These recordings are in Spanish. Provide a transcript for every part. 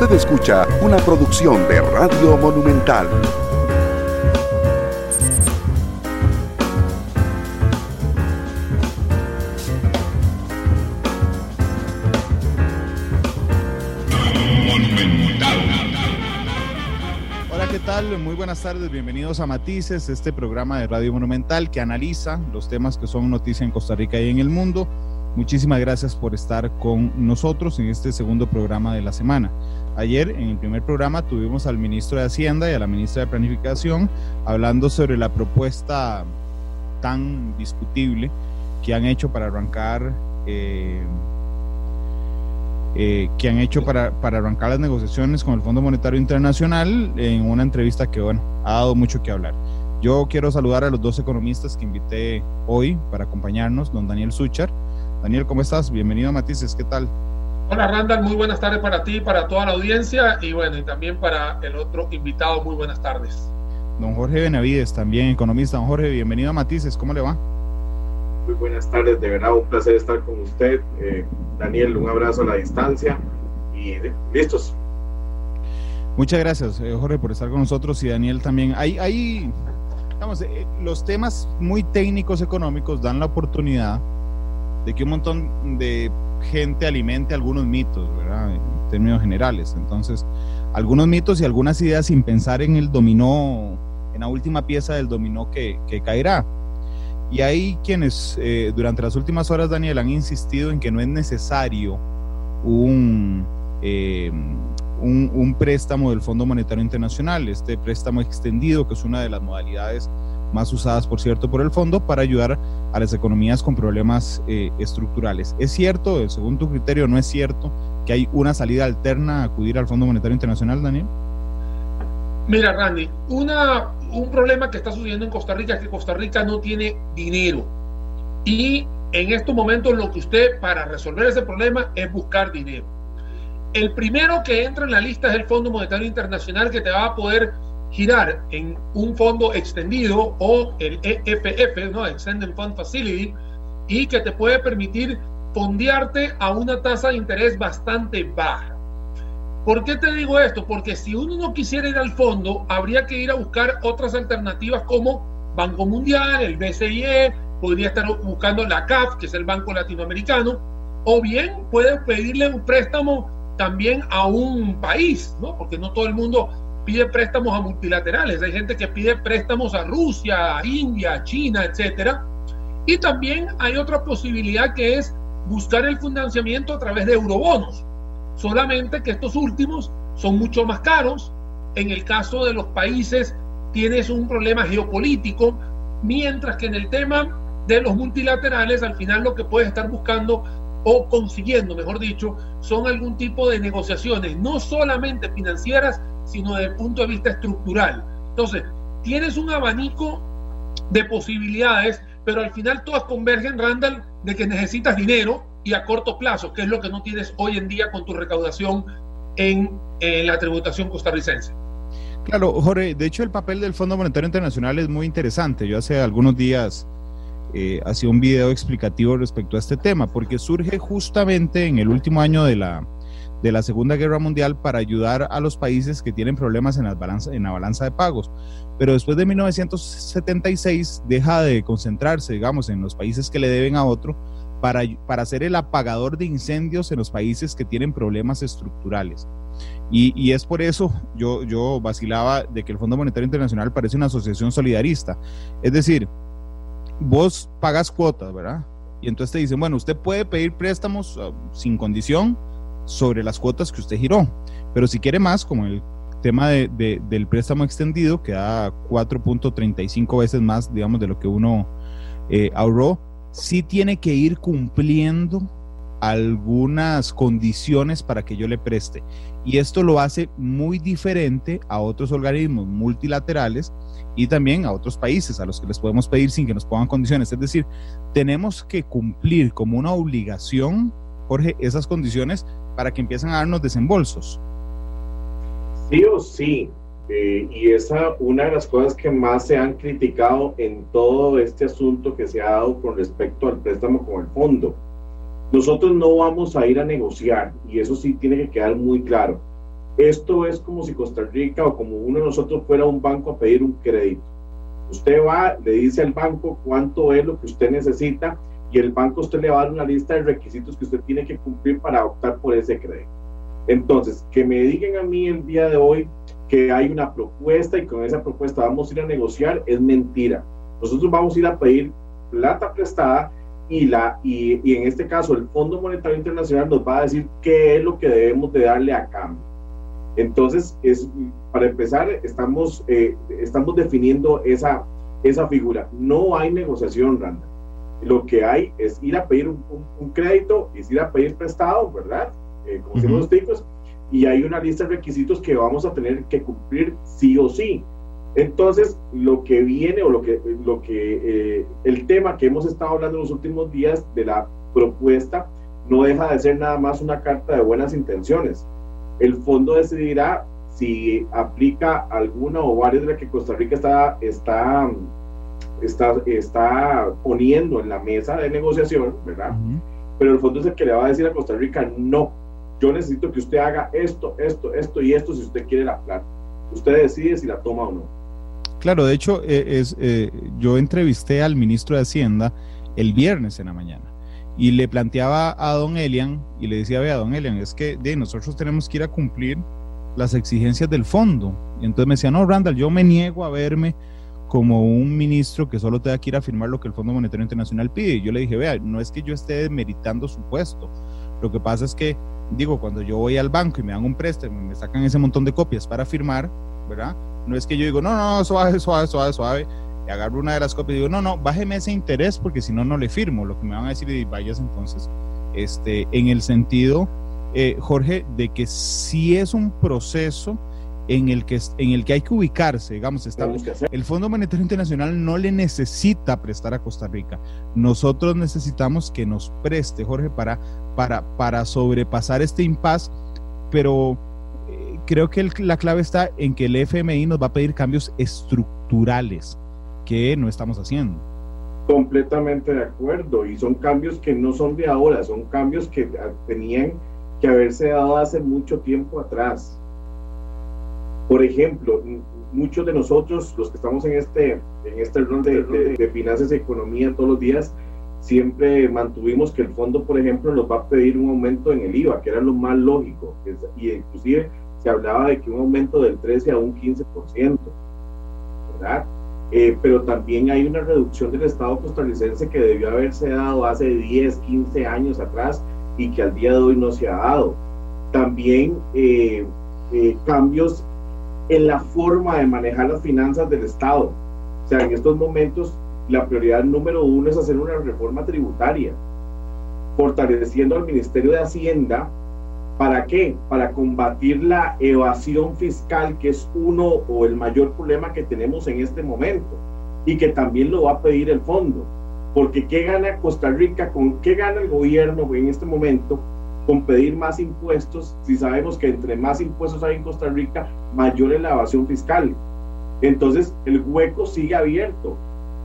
Usted escucha una producción de Radio Monumental. Hola, ¿qué tal? Muy buenas tardes, bienvenidos a Matices, este programa de Radio Monumental que analiza los temas que son noticia en Costa Rica y en el mundo. Muchísimas gracias por estar con nosotros en este segundo programa de la semana. Ayer en el primer programa tuvimos al ministro de Hacienda y a la ministra de Planificación hablando sobre la propuesta tan discutible que han hecho para arrancar eh, eh, que han hecho para, para, arrancar las negociaciones con el Fondo Monetario Internacional en una entrevista que, bueno, ha dado mucho que hablar. Yo quiero saludar a los dos economistas que invité hoy para acompañarnos, don Daniel Suchar. Daniel, ¿cómo estás? Bienvenido a Matices, ¿qué tal? Hola Randall, muy buenas tardes para ti, para toda la audiencia y bueno, y también para el otro invitado, muy buenas tardes. Don Jorge Benavides, también economista. Don Jorge, bienvenido a Matices, ¿cómo le va? Muy buenas tardes, de verdad un placer estar con usted. Eh, Daniel, un abrazo a la distancia y listos. Muchas gracias, eh, Jorge, por estar con nosotros y Daniel también. Hay, hay digamos, eh, los temas muy técnicos económicos dan la oportunidad de que un montón de gente alimente algunos mitos, ¿verdad? En términos generales. Entonces, algunos mitos y algunas ideas sin pensar en el dominó, en la última pieza del dominó que, que caerá. Y hay quienes eh, durante las últimas horas, Daniel, han insistido en que no es necesario un, eh, un, un, préstamo del Fondo Monetario Internacional, este préstamo extendido, que es una de las modalidades más usadas, por cierto, por el fondo para ayudar a las economías con problemas eh, estructurales. ¿Es cierto, según tu criterio, no es cierto que hay una salida alterna a acudir al Fondo Monetario Internacional, Daniel? Mira, Randy, una, un problema que está sucediendo en Costa Rica es que Costa Rica no tiene dinero. Y en estos momentos lo que usted para resolver ese problema es buscar dinero. El primero que entra en la lista es el Fondo Monetario Internacional que te va a poder girar en un fondo extendido o el EFF, ¿no? Extended Fund Facility, y que te puede permitir fondearte a una tasa de interés bastante baja. ¿Por qué te digo esto? Porque si uno no quisiera ir al fondo, habría que ir a buscar otras alternativas como Banco Mundial, el BCIE, podría estar buscando la CAF, que es el Banco Latinoamericano, o bien puede pedirle un préstamo también a un país, ¿no? Porque no todo el mundo pide préstamos a multilaterales, hay gente que pide préstamos a Rusia, a India, a China, etcétera. Y también hay otra posibilidad que es buscar el financiamiento a través de eurobonos. Solamente que estos últimos son mucho más caros. En el caso de los países tienes un problema geopolítico, mientras que en el tema de los multilaterales al final lo que puedes estar buscando o consiguiendo, mejor dicho, son algún tipo de negociaciones, no solamente financieras, sino desde el punto de vista estructural. Entonces, tienes un abanico de posibilidades, pero al final todas convergen, Randall, de que necesitas dinero y a corto plazo, que es lo que no tienes hoy en día con tu recaudación en, la tributación costarricense. Claro, Jorge, de hecho el papel del Fondo Monetario Internacional es muy interesante. Yo hace algunos días eh, hacía un video explicativo respecto a este tema, porque surge justamente en el último año de la, de la Segunda Guerra Mundial para ayudar a los países que tienen problemas en, las balanza, en la balanza de pagos. Pero después de 1976 deja de concentrarse, digamos, en los países que le deben a otro para, para ser el apagador de incendios en los países que tienen problemas estructurales. Y, y, es por eso yo, yo vacilaba de que el Fondo Monetario Internacional parece una asociación solidarista. Es decir, vos pagas cuotas, ¿verdad? Y entonces te dicen, bueno, usted puede pedir préstamos uh, sin condición sobre las cuotas que usted giró, pero si quiere más, como el tema de, de, del préstamo extendido, que da 4.35 veces más, digamos, de lo que uno eh, ahorró, sí tiene que ir cumpliendo algunas condiciones para que yo le preste. Y esto lo hace muy diferente a otros organismos multilaterales y también a otros países a los que les podemos pedir sin que nos pongan condiciones. Es decir, tenemos que cumplir como una obligación, Jorge, esas condiciones para que empiecen a darnos desembolsos. Sí o sí. Eh, y esa una de las cosas que más se han criticado en todo este asunto que se ha dado con respecto al préstamo con el fondo. Nosotros no vamos a ir a negociar, y eso sí tiene que quedar muy claro. Esto es como si Costa Rica o como uno de nosotros fuera a un banco a pedir un crédito. Usted va, le dice al banco cuánto es lo que usted necesita y el banco usted le va a dar una lista de requisitos que usted tiene que cumplir para optar por ese crédito. Entonces, que me digan a mí el día de hoy que hay una propuesta y con esa propuesta vamos a ir a negociar es mentira. Nosotros vamos a ir a pedir plata prestada y, la, y, y, en este caso el Fondo Monetario Internacional nos va a decir qué es lo que debemos de darle a cambio. Entonces, es, para empezar, estamos, eh, estamos definiendo esa, esa figura. No hay negociación, Randa. Lo que hay es ir a pedir un, un, un crédito, es ir a pedir prestado, ¿verdad? Eh, como uh -huh. los ticos, y hay una lista de requisitos que vamos a tener que cumplir sí o sí. Entonces, lo que viene o lo que, lo que eh, el tema que hemos estado hablando en los últimos días de la propuesta no deja de ser nada más una carta de buenas intenciones. El fondo decidirá si aplica alguna o varias de las que Costa Rica está, está, está, está poniendo en la mesa de negociación, ¿verdad? Uh -huh. Pero el fondo es el que le va a decir a Costa Rica, no, yo necesito que usted haga esto, esto, esto y esto si usted quiere la plata. Usted decide si la toma o no. Claro, de hecho, eh, es, eh, yo entrevisté al ministro de Hacienda el viernes en la mañana y le planteaba a don Elian y le decía, vea, don Elian, es que de, nosotros tenemos que ir a cumplir las exigencias del fondo. Y entonces me decía, no, Randall, yo me niego a verme como un ministro que solo tenga que ir a firmar lo que el Fondo Monetario Internacional pide. Y yo le dije, vea, no es que yo esté meritando su puesto. Lo que pasa es que, digo, cuando yo voy al banco y me dan un préstamo me sacan ese montón de copias para firmar, ¿verdad? No es que yo digo, no, no, suave, suave, suave, suave, y agarro una de las copias y digo, no, no, bájeme ese interés porque si no, no le firmo. Lo que me van a decir y vayas entonces, este, en el sentido, eh, Jorge, de que sí es un proceso en el que, en el que hay que ubicarse, digamos, estamos, el Fondo Monetario Internacional no le necesita prestar a Costa Rica. Nosotros necesitamos que nos preste, Jorge, para, para, para sobrepasar este impasse, pero creo que el, la clave está en que el FMI nos va a pedir cambios estructurales que no estamos haciendo. Completamente de acuerdo, y son cambios que no son de ahora, son cambios que tenían que haberse dado hace mucho tiempo atrás. Por ejemplo, muchos de nosotros, los que estamos en este, en este rol de, de, de finanzas y economía todos los días, siempre mantuvimos que el fondo, por ejemplo, nos va a pedir un aumento en el IVA, que era lo más lógico, y inclusive se hablaba de que un aumento del 13 a un 15%, ¿verdad? Eh, pero también hay una reducción del Estado costarricense que debió haberse dado hace 10, 15 años atrás y que al día de hoy no se ha dado. También eh, eh, cambios en la forma de manejar las finanzas del Estado. O sea, en estos momentos la prioridad número uno es hacer una reforma tributaria, fortaleciendo al Ministerio de Hacienda ¿Para qué? Para combatir la evasión fiscal, que es uno o el mayor problema que tenemos en este momento y que también lo va a pedir el fondo. Porque ¿qué gana Costa Rica? ¿Con qué gana el gobierno en este momento con pedir más impuestos si sabemos que entre más impuestos hay en Costa Rica, mayor es la evasión fiscal? Entonces el hueco sigue abierto.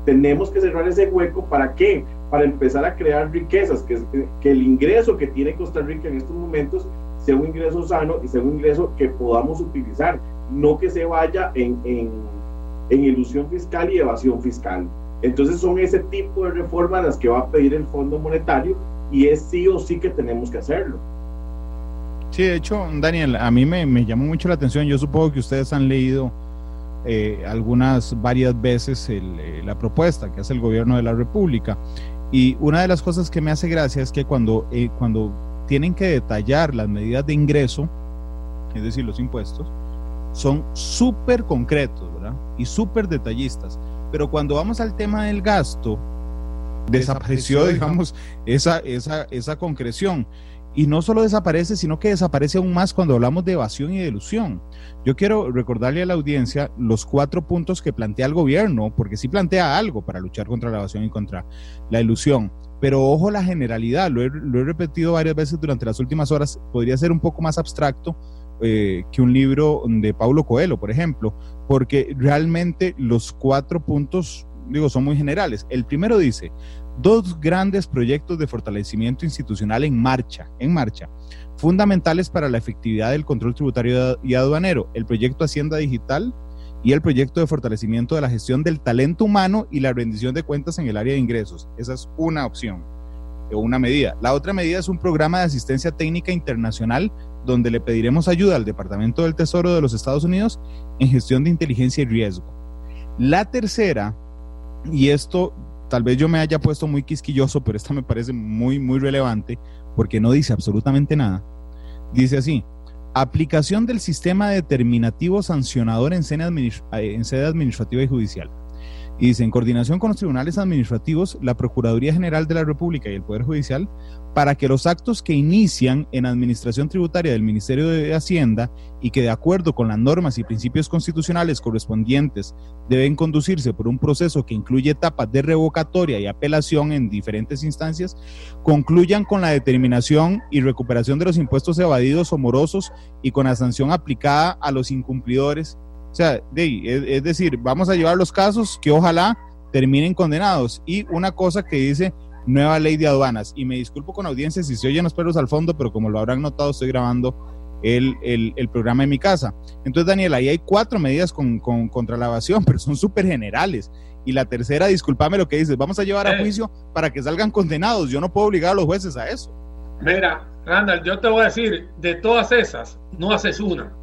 Tenemos que cerrar ese hueco para qué? Para empezar a crear riquezas, que, que el ingreso que tiene Costa Rica en estos momentos sea un ingreso sano y sea un ingreso que podamos utilizar, no que se vaya en, en, en ilusión fiscal y evasión fiscal. Entonces son ese tipo de reformas las que va a pedir el Fondo Monetario y es sí o sí que tenemos que hacerlo. Sí, de hecho, Daniel, a mí me, me llamó mucho la atención. Yo supongo que ustedes han leído eh, algunas, varias veces el, eh, la propuesta que hace el gobierno de la República. Y una de las cosas que me hace gracia es que cuando, eh, cuando tienen que detallar las medidas de ingreso, es decir, los impuestos, son súper concretos, ¿verdad? Y súper detallistas. Pero cuando vamos al tema del gasto, desapareció, digamos, esa, esa, esa concreción. Y no solo desaparece, sino que desaparece aún más cuando hablamos de evasión y de ilusión. Yo quiero recordarle a la audiencia los cuatro puntos que plantea el gobierno, porque sí plantea algo para luchar contra la evasión y contra la ilusión. Pero ojo la generalidad, lo he, lo he repetido varias veces durante las últimas horas, podría ser un poco más abstracto eh, que un libro de Paulo Coelho, por ejemplo, porque realmente los cuatro puntos, digo, son muy generales. El primero dice, dos grandes proyectos de fortalecimiento institucional en marcha, en marcha, fundamentales para la efectividad del control tributario y aduanero, el proyecto Hacienda Digital y el proyecto de fortalecimiento de la gestión del talento humano y la rendición de cuentas en el área de ingresos. Esa es una opción o una medida. La otra medida es un programa de asistencia técnica internacional donde le pediremos ayuda al Departamento del Tesoro de los Estados Unidos en gestión de inteligencia y riesgo. La tercera, y esto tal vez yo me haya puesto muy quisquilloso, pero esta me parece muy, muy relevante porque no dice absolutamente nada. Dice así, aplicación del sistema determinativo sancionador en sede, sede administrativa y judicial. Y dice, en coordinación con los tribunales administrativos, la Procuraduría General de la República y el Poder Judicial, para que los actos que inician en administración tributaria del Ministerio de Hacienda y que de acuerdo con las normas y principios constitucionales correspondientes deben conducirse por un proceso que incluye etapas de revocatoria y apelación en diferentes instancias, concluyan con la determinación y recuperación de los impuestos evadidos o morosos y con la sanción aplicada a los incumplidores o sea, es, decir, vamos a llevar los casos que ojalá terminen condenados. Y una cosa que dice nueva ley de aduanas. Y me disculpo con audiencia si se oyen los perros al fondo, pero como lo habrán notado, estoy grabando el, el, programa en mi casa. Entonces, Daniel, ahí hay cuatro medidas con, contra la evasión, pero son súper generales. Y la tercera, discúlpame lo que dices, vamos a llevar a eh. juicio para que salgan condenados. Yo no puedo obligar a los jueces a eso. Mira, Randall, yo te voy a decir, de todas esas, no haces una.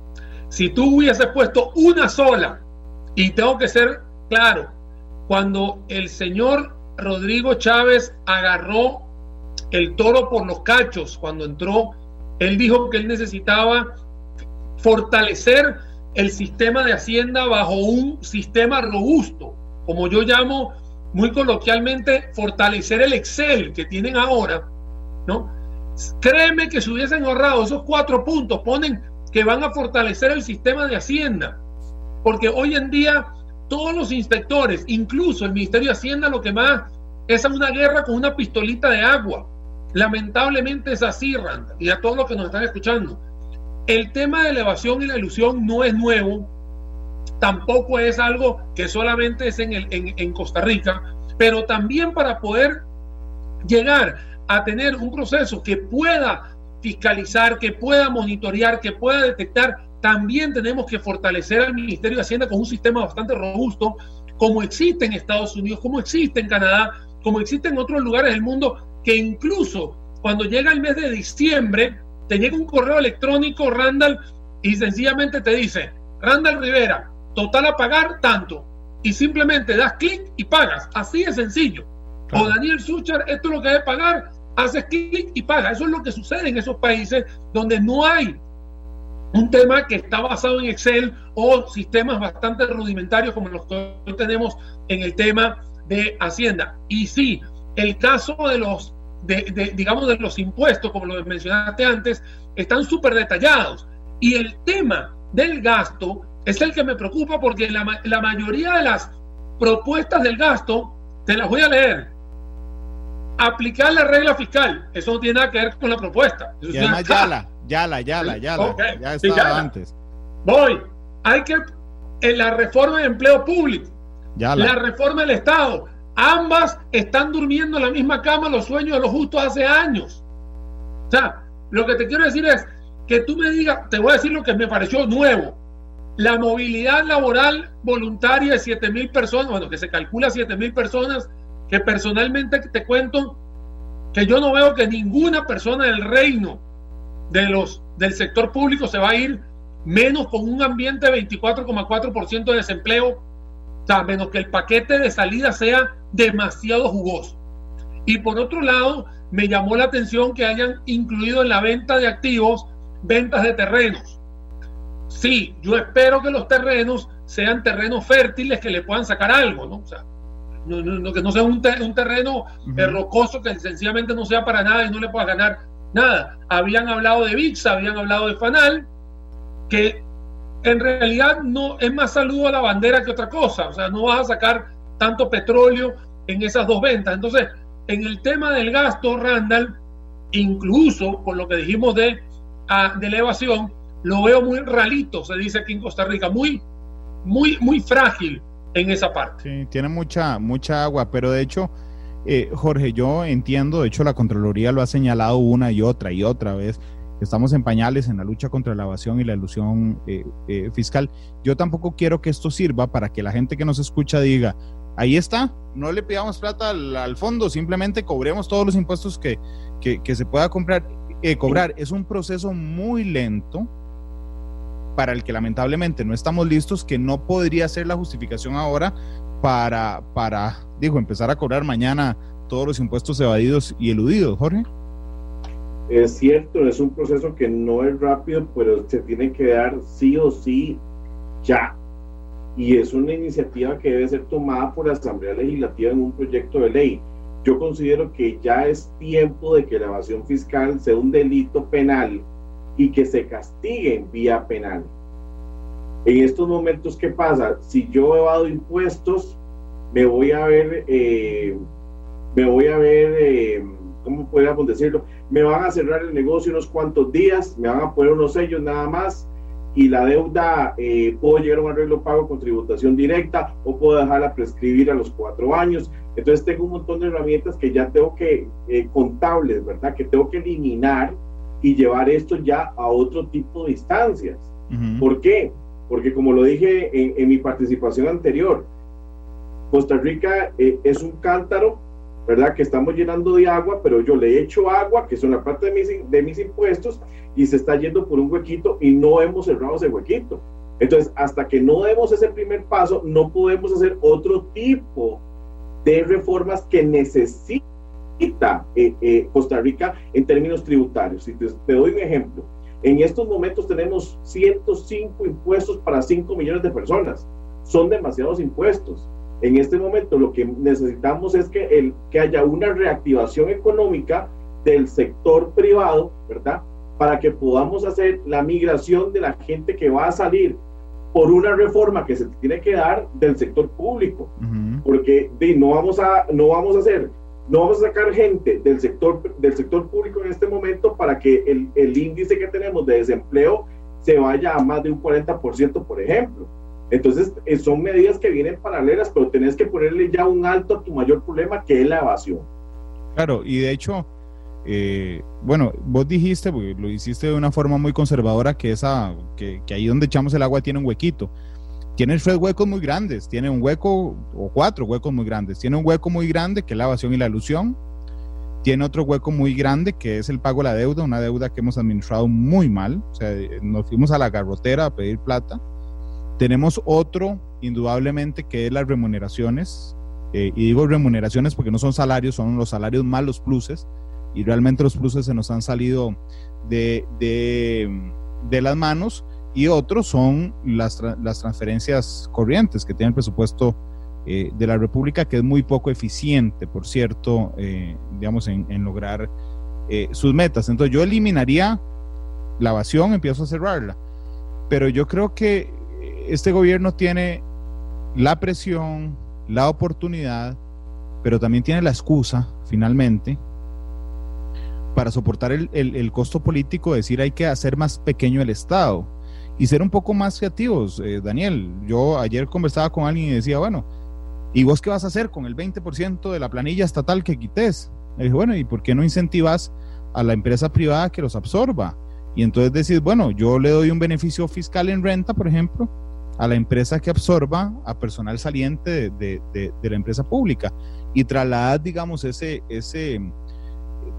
Si tú hubieses puesto una sola, y tengo que ser claro, cuando el señor Rodrigo Chávez agarró el toro por los cachos, cuando entró, él dijo que él necesitaba fortalecer el sistema de Hacienda bajo un sistema robusto, como yo llamo muy coloquialmente, fortalecer el Excel que tienen ahora, ¿no? Créeme que si hubiesen ahorrado esos cuatro puntos, ponen que van a fortalecer el sistema de Hacienda. Porque hoy en día todos los inspectores, incluso el Ministerio de Hacienda, lo que más es una guerra con una pistolita de agua. Lamentablemente es así, Randa, y a todos los que nos están escuchando. El tema de elevación y la ilusión no es nuevo, tampoco es algo que solamente es en, en Costa Rica, pero también para poder llegar a tener un proceso que pueda fiscalizar, que pueda monitorear, que pueda detectar. También tenemos que fortalecer al Ministerio de Hacienda con un sistema bastante robusto, como existe en Estados Unidos, como existe en Canadá, como existe en otros lugares del mundo, que incluso cuando llega el mes de diciembre, te llega un correo electrónico, Randall, y sencillamente te dice, Randall Rivera, total a pagar tanto. Y simplemente das clic y pagas. Así de sencillo. O Daniel Suchar, esto es lo que debe pagar, haces clic y paga. Eso es lo que sucede en esos países donde no hay un tema que está basado en Excel o sistemas bastante rudimentarios como los que hoy tenemos en el tema de Hacienda. Y sí, el caso de los, de, digamos, de los impuestos, como lo mencionaste antes, están súper detallados. Y el tema del gasto es el que me preocupa porque la, la mayoría de las propuestas del gasto, te las voy a leer, aplicar la regla fiscal. Eso no tiene nada que ver con la propuesta. y además ya la, ya la, ya la, ya estaba antes. Voy. Hay que en la reforma de empleo público, ya la. reforma del Estado, ambas están durmiendo en la misma cama los sueños de los justos hace años. O sea, lo que te quiero decir es que tú me digas, te voy a decir lo que me pareció nuevo. La movilidad laboral voluntaria de 7 mil personas, bueno, que se calcula 7 mil personas que personalmente te cuento que yo no veo que ninguna persona del reino de los, del sector público se va a ir menos con un ambiente de 24,4% de desempleo, o sea, menos que el paquete de salida sea demasiado jugoso. Y por otro lado, me llamó la atención que hayan incluido en la venta de activos ventas de terrenos. Sí, yo espero que los terrenos sean terrenos fértiles que le puedan sacar algo, ¿no? O sea, no, que no sea un, un terreno eh, rocoso que sencillamente no sea para nada y no le puedas ganar nada. Habían hablado de VIX, habían hablado de Fanal, que en realidad no es más saludo a la bandera que otra cosa. O sea, no vas a sacar tanto petróleo en esas dos ventas. Entonces, en el tema del gasto, Randall, incluso por lo que dijimos de, ah, de elevación, lo veo muy ralito, se dice aquí en Costa Rica, muy, muy, muy frágil en esa parte. Sí, tiene mucha, mucha agua, pero de hecho, Eh, Jorge, yo entiendo, de hecho la Contraloría lo ha señalado una y otra y otra vez, estamos en pañales en la lucha contra la evasión y la ilusión eh, eh, fiscal. Yo tampoco quiero que esto sirva para que la gente que nos escucha diga, ahí está, no le pidamos plata al, fondo, simplemente cobremos todos los impuestos que, que, se pueda comprar, cobrar. Es un proceso muy lento para el que lamentablemente no estamos listos, que no podría ser la justificación ahora para, para digo, empezar a cobrar mañana todos los impuestos evadidos y eludidos, Jorge. Es cierto, es un proceso que no es rápido, pero se tiene que dar sí o sí ya. Y es una iniciativa que debe ser tomada por la Asamblea Legislativa en un proyecto de ley. Yo considero que ya es tiempo de que la evasión fiscal sea un delito penal y que se castigue en vía penal. En estos momentos, ¿qué pasa? Si yo evado impuestos, me voy a ver, eh, me voy a ver, eh, ¿cómo podríamos decirlo? Me van a cerrar el negocio unos cuantos días, me van a poner unos sellos nada más y la deuda eh, puedo llegar a un arreglo pago con tributación directa o puedo dejarla prescribir a los cuatro años. Entonces tengo un montón de herramientas que ya tengo que, contables, ¿verdad? Que tengo que eliminar y llevar esto ya a otro tipo de instancias. ¿Por qué? Porque como lo dije en, mi participación anterior, Costa Rica eh, es un cántaro, ¿verdad? Que estamos llenando de agua, pero yo le echo agua, que son la parte de mis, de mis impuestos, y se está yendo por un huequito y no hemos cerrado ese huequito. Entonces, hasta que no demos ese primer paso, no podemos hacer otro tipo de reformas que necesiten eh, eh, Costa Rica en términos tributarios. Si te, doy un ejemplo, en estos momentos tenemos 105 impuestos para 5 millones de personas. Son demasiados impuestos. En este momento lo que necesitamos es que, el, que haya una reactivación económica del sector privado, ¿verdad? Para que podamos hacer la migración de la gente que va a salir por una reforma que se tiene que dar del sector público, porque no, vamos a, no vamos a hacer no vamos a sacar gente del sector, del sector público en este momento para que el, el índice que tenemos de desempleo se vaya a más de un 40%, por ejemplo. Entonces, eh, son medidas que vienen paralelas, pero tenés que ponerle ya un alto a tu mayor problema, que es la evasión. Claro, y de hecho, eh, bueno, vos dijiste, lo hiciste de una forma muy conservadora, que, esa, que, que ahí donde echamos el agua tiene un huequito tiene tres huecos muy grandes, tiene un hueco o cuatro huecos muy grandes. Tiene un hueco muy grande que es la evasión y la ilusión. Tiene otro hueco muy grande que es el pago de la deuda, una deuda que hemos administrado muy mal. O sea, nos fuimos a la garrotera a pedir plata. Tenemos otro, indudablemente, que es las remuneraciones. Eh, y digo remuneraciones porque no son salarios, son los salarios más los pluses. Y realmente los pluses se nos han salido de, de, de las manos y otros son las, las transferencias corrientes que tiene el presupuesto eh, de la República, que es muy poco eficiente, por cierto, eh, digamos, en, lograr eh, sus metas. Entonces yo eliminaría la evasión, empiezo a cerrarla, pero yo creo que este gobierno tiene la presión, la oportunidad, pero también tiene la excusa, finalmente, para soportar el, el, el costo político, decir hay que hacer más pequeño el Estado y ser un poco más creativos. Eh, Daniel, yo ayer conversaba con alguien y decía, bueno, ¿y vos qué vas a hacer con el 20% de la planilla estatal que quites? Le dije, bueno, ¿y por qué no incentivas a la empresa privada que los absorba? Y entonces decís, bueno, yo le doy un beneficio fiscal en renta, por ejemplo, a la empresa que absorba a personal saliente de, de, la empresa pública y trasladas, digamos, ese, ese,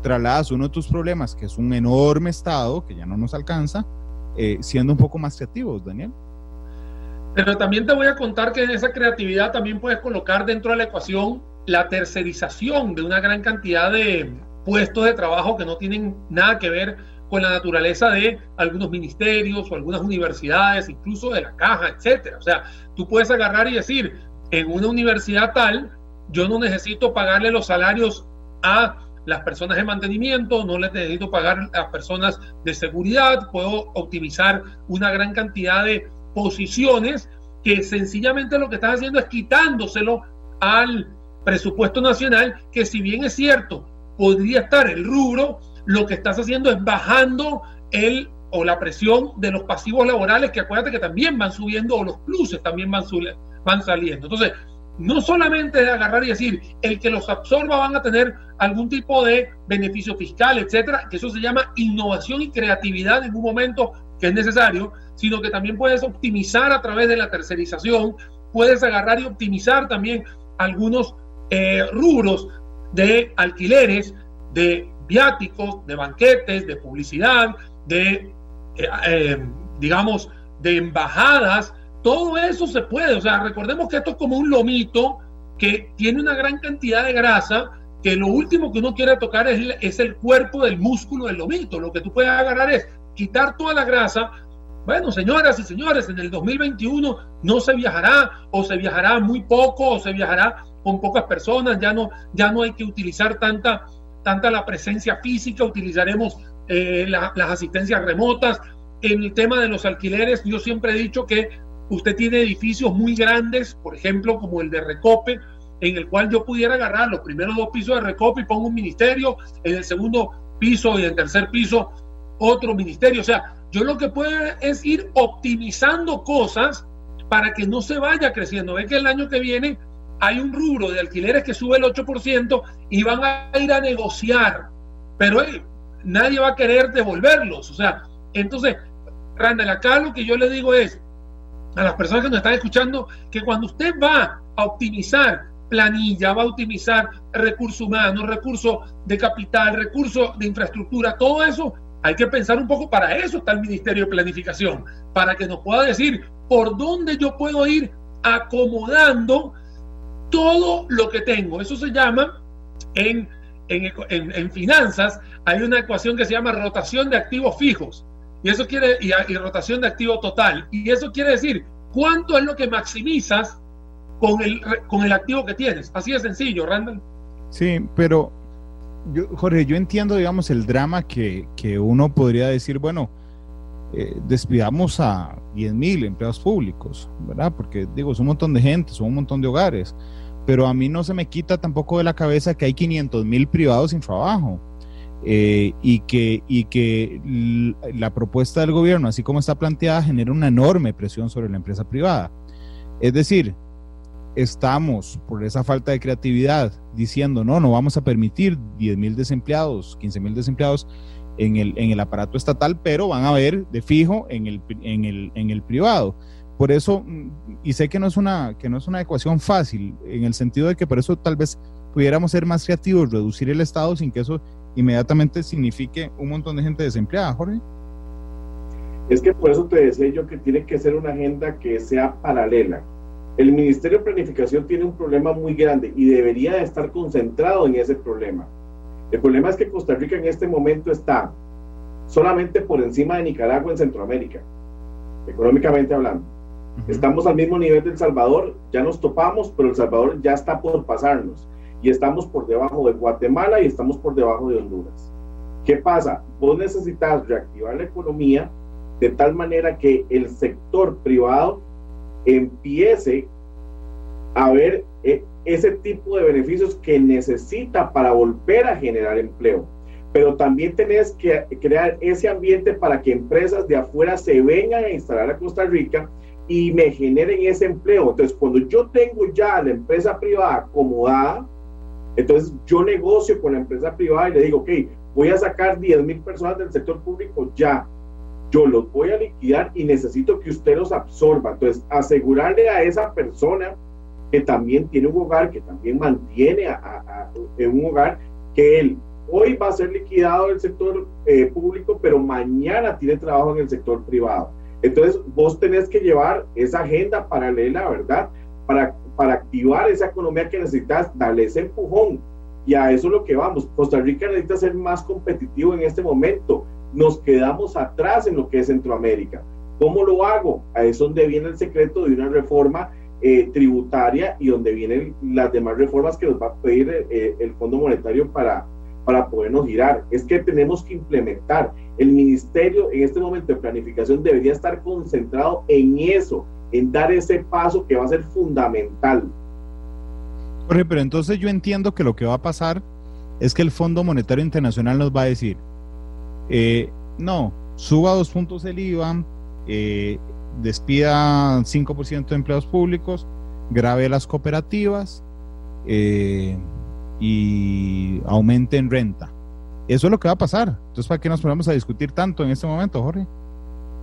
trasladas uno de tus problemas, que es un enorme Estado que ya no nos alcanza, eh, siendo un poco más creativos, Daniel. Pero también te voy a contar que en esa creatividad también puedes colocar dentro de la ecuación la tercerización de una gran cantidad de puestos de trabajo que no tienen nada que ver con la naturaleza de algunos ministerios o algunas universidades, incluso de la caja, etcétera. O sea, tú puedes agarrar y decir, en una universidad tal, yo no necesito pagarle los salarios a las personas de mantenimiento, no les necesito pagar a personas de seguridad, puedo optimizar una gran cantidad de posiciones que sencillamente lo que están haciendo es quitándoselo al presupuesto nacional, que si bien es cierto, podría estar el rubro, lo que estás haciendo es bajando el o la presión de los pasivos laborales, que acuérdate que también van subiendo, o los pluses también van, van saliendo. Entonces, no solamente de agarrar y decir, el que los absorba van a tener algún tipo de beneficio fiscal, etcétera, que eso se llama innovación y creatividad en un momento que es necesario, sino que también puedes optimizar a través de la tercerización, puedes agarrar y optimizar también algunos eh, rubros de alquileres, de viáticos, de banquetes, de publicidad, de, eh, eh, digamos, de embajadas, todo eso se puede. O sea, recordemos que esto es como un lomito que tiene una gran cantidad de grasa, que lo último que uno quiere tocar es, es el cuerpo del músculo del lomito. Lo que tú puedes agarrar es quitar toda la grasa. Bueno, señoras y señores, en el 2021 no se viajará o se viajará muy poco o se viajará con pocas personas, ya no, ya no hay que utilizar tanta, tanta la presencia física, utilizaremos eh, las asistencias remotas. En el tema de los alquileres, yo siempre he dicho que usted tiene edificios muy grandes, por ejemplo, como el de Recope, en el cual yo pudiera agarrar los primeros dos pisos de Recope y pongo un ministerio, en el segundo piso y en el tercer piso otro ministerio. O sea, yo lo que puedo es ir optimizando cosas para que no se vaya creciendo. Ve que el año que viene hay un rubro de alquileres que sube el 8% y van a ir a negociar, pero nadie va a querer devolverlos. O sea, entonces, Randall, acá lo que yo le digo es a las personas que nos están escuchando que cuando usted va a optimizar planilla, va a optimizar recursos humanos, recursos de capital, recursos de infraestructura, todo eso hay que pensar un poco, para eso está el Ministerio de Planificación, para que nos pueda decir por dónde yo puedo ir acomodando todo lo que tengo. Eso se llama en, en, finanzas, hay una ecuación que se llama rotación de activos fijos. Y eso quiere, y, rotación de activo total. Y eso quiere decir cuánto es lo que maximizas con el, con el activo que tienes. Así de sencillo, Randall. Sí, pero yo, Jorge, yo entiendo, digamos, el drama que, que uno podría decir, bueno, eh, despidamos a 10 mil empleados públicos, ¿verdad? Porque digo, es un montón de gente, son un montón de hogares, pero a mí no se me quita tampoco de la cabeza que hay 500 mil privados sin trabajo eh, y, que, y que la propuesta del gobierno, así como está planteada, genera una enorme presión sobre la empresa privada. Es decir, estamos, por esa falta de creatividad, diciendo, no, no vamos a permitir 10 mil desempleados, 15 mil desempleados en el, en el aparato estatal, pero van a haber de fijo en el, en el, en el privado. Por eso, y sé que no, es una, que no es una ecuación fácil, en el sentido de que por eso tal vez pudiéramos ser más creativos, reducir el Estado sin que eso inmediatamente signifique un montón de gente desempleada, Jorge. Es que por eso te decía yo que tiene que ser una agenda que sea paralela el Ministerio de Planificación tiene un problema muy grande y debería de estar concentrado en ese problema. El problema es que Costa Rica en este momento está solamente por encima de Nicaragua en Centroamérica, económicamente hablando. Estamos al mismo nivel del Salvador, ya nos topamos, pero El Salvador ya está por pasarnos. Y estamos por debajo de Guatemala y estamos por debajo de Honduras. ¿Qué pasa? Vos necesitas reactivar la economía de tal manera que el sector privado empiece a ver eh, ese tipo de beneficios que necesita para volver a generar empleo. Pero también tenés que crear ese ambiente para que empresas de afuera se vengan a instalar a Costa Rica y me generen ese empleo. Entonces, cuando yo tengo ya la empresa privada acomodada, entonces yo negocio con la empresa privada y le digo, ok, voy a sacar 10 mil personas del sector público ya yo los voy a liquidar y necesito que usted los absorba. Entonces, asegurarle a esa persona que también tiene un hogar, que también mantiene a, en un hogar, que él hoy va a ser liquidado del sector eh, público, pero mañana tiene trabajo en el sector privado. Entonces, vos tenés que llevar esa agenda paralela, ¿verdad? Para, para activar esa economía que necesitas, darle ese empujón. Y a eso es lo que vamos. Costa Rica necesita ser más competitivo en este momento nos quedamos atrás en lo que es Centroamérica. ¿Cómo lo hago? Ahí es donde viene el secreto de una reforma eh, tributaria y donde vienen las demás reformas que nos va a pedir eh, el Fondo Monetario para, para podernos girar. Es que tenemos que implementar. El ministerio en este momento de planificación debería estar concentrado en eso, en dar ese paso que va a ser fundamental. Jorge, pero entonces yo entiendo que lo que va a pasar es que el Fondo Monetario Internacional nos va a decir, eh, no, suba dos puntos el IVA, eh, despida 5% de empleados públicos, grave las cooperativas eh, y aumenten renta. Eso es lo que va a pasar. Entonces, ¿para qué nos ponemos a discutir tanto en este momento, Jorge?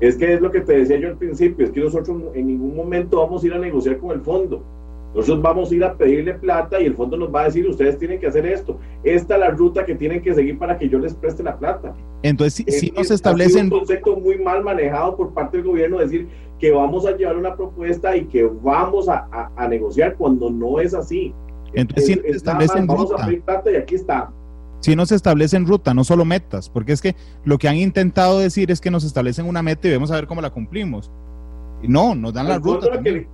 Es que es lo que te decía yo al principio, es que nosotros en ningún momento vamos a ir a negociar con el fondo. Nosotros vamos a ir a pedirle plata y el fondo nos va a decir, ustedes tienen que hacer esto. Esta es la ruta que tienen que seguir para que yo les preste la plata. Entonces, si, si no se establecen... Es un concepto muy mal manejado por parte del gobierno decir que vamos a llevar una propuesta y que vamos a, a, a negociar cuando no es así. Entonces, si no se establecen vamos ruta. a pedir plata y aquí está. Si no se establecen ruta, no solo metas, porque es que lo que han intentado decir es que nos establecen una meta y vamos a ver cómo la cumplimos. Y no, nos dan la Al fondo ruta. le-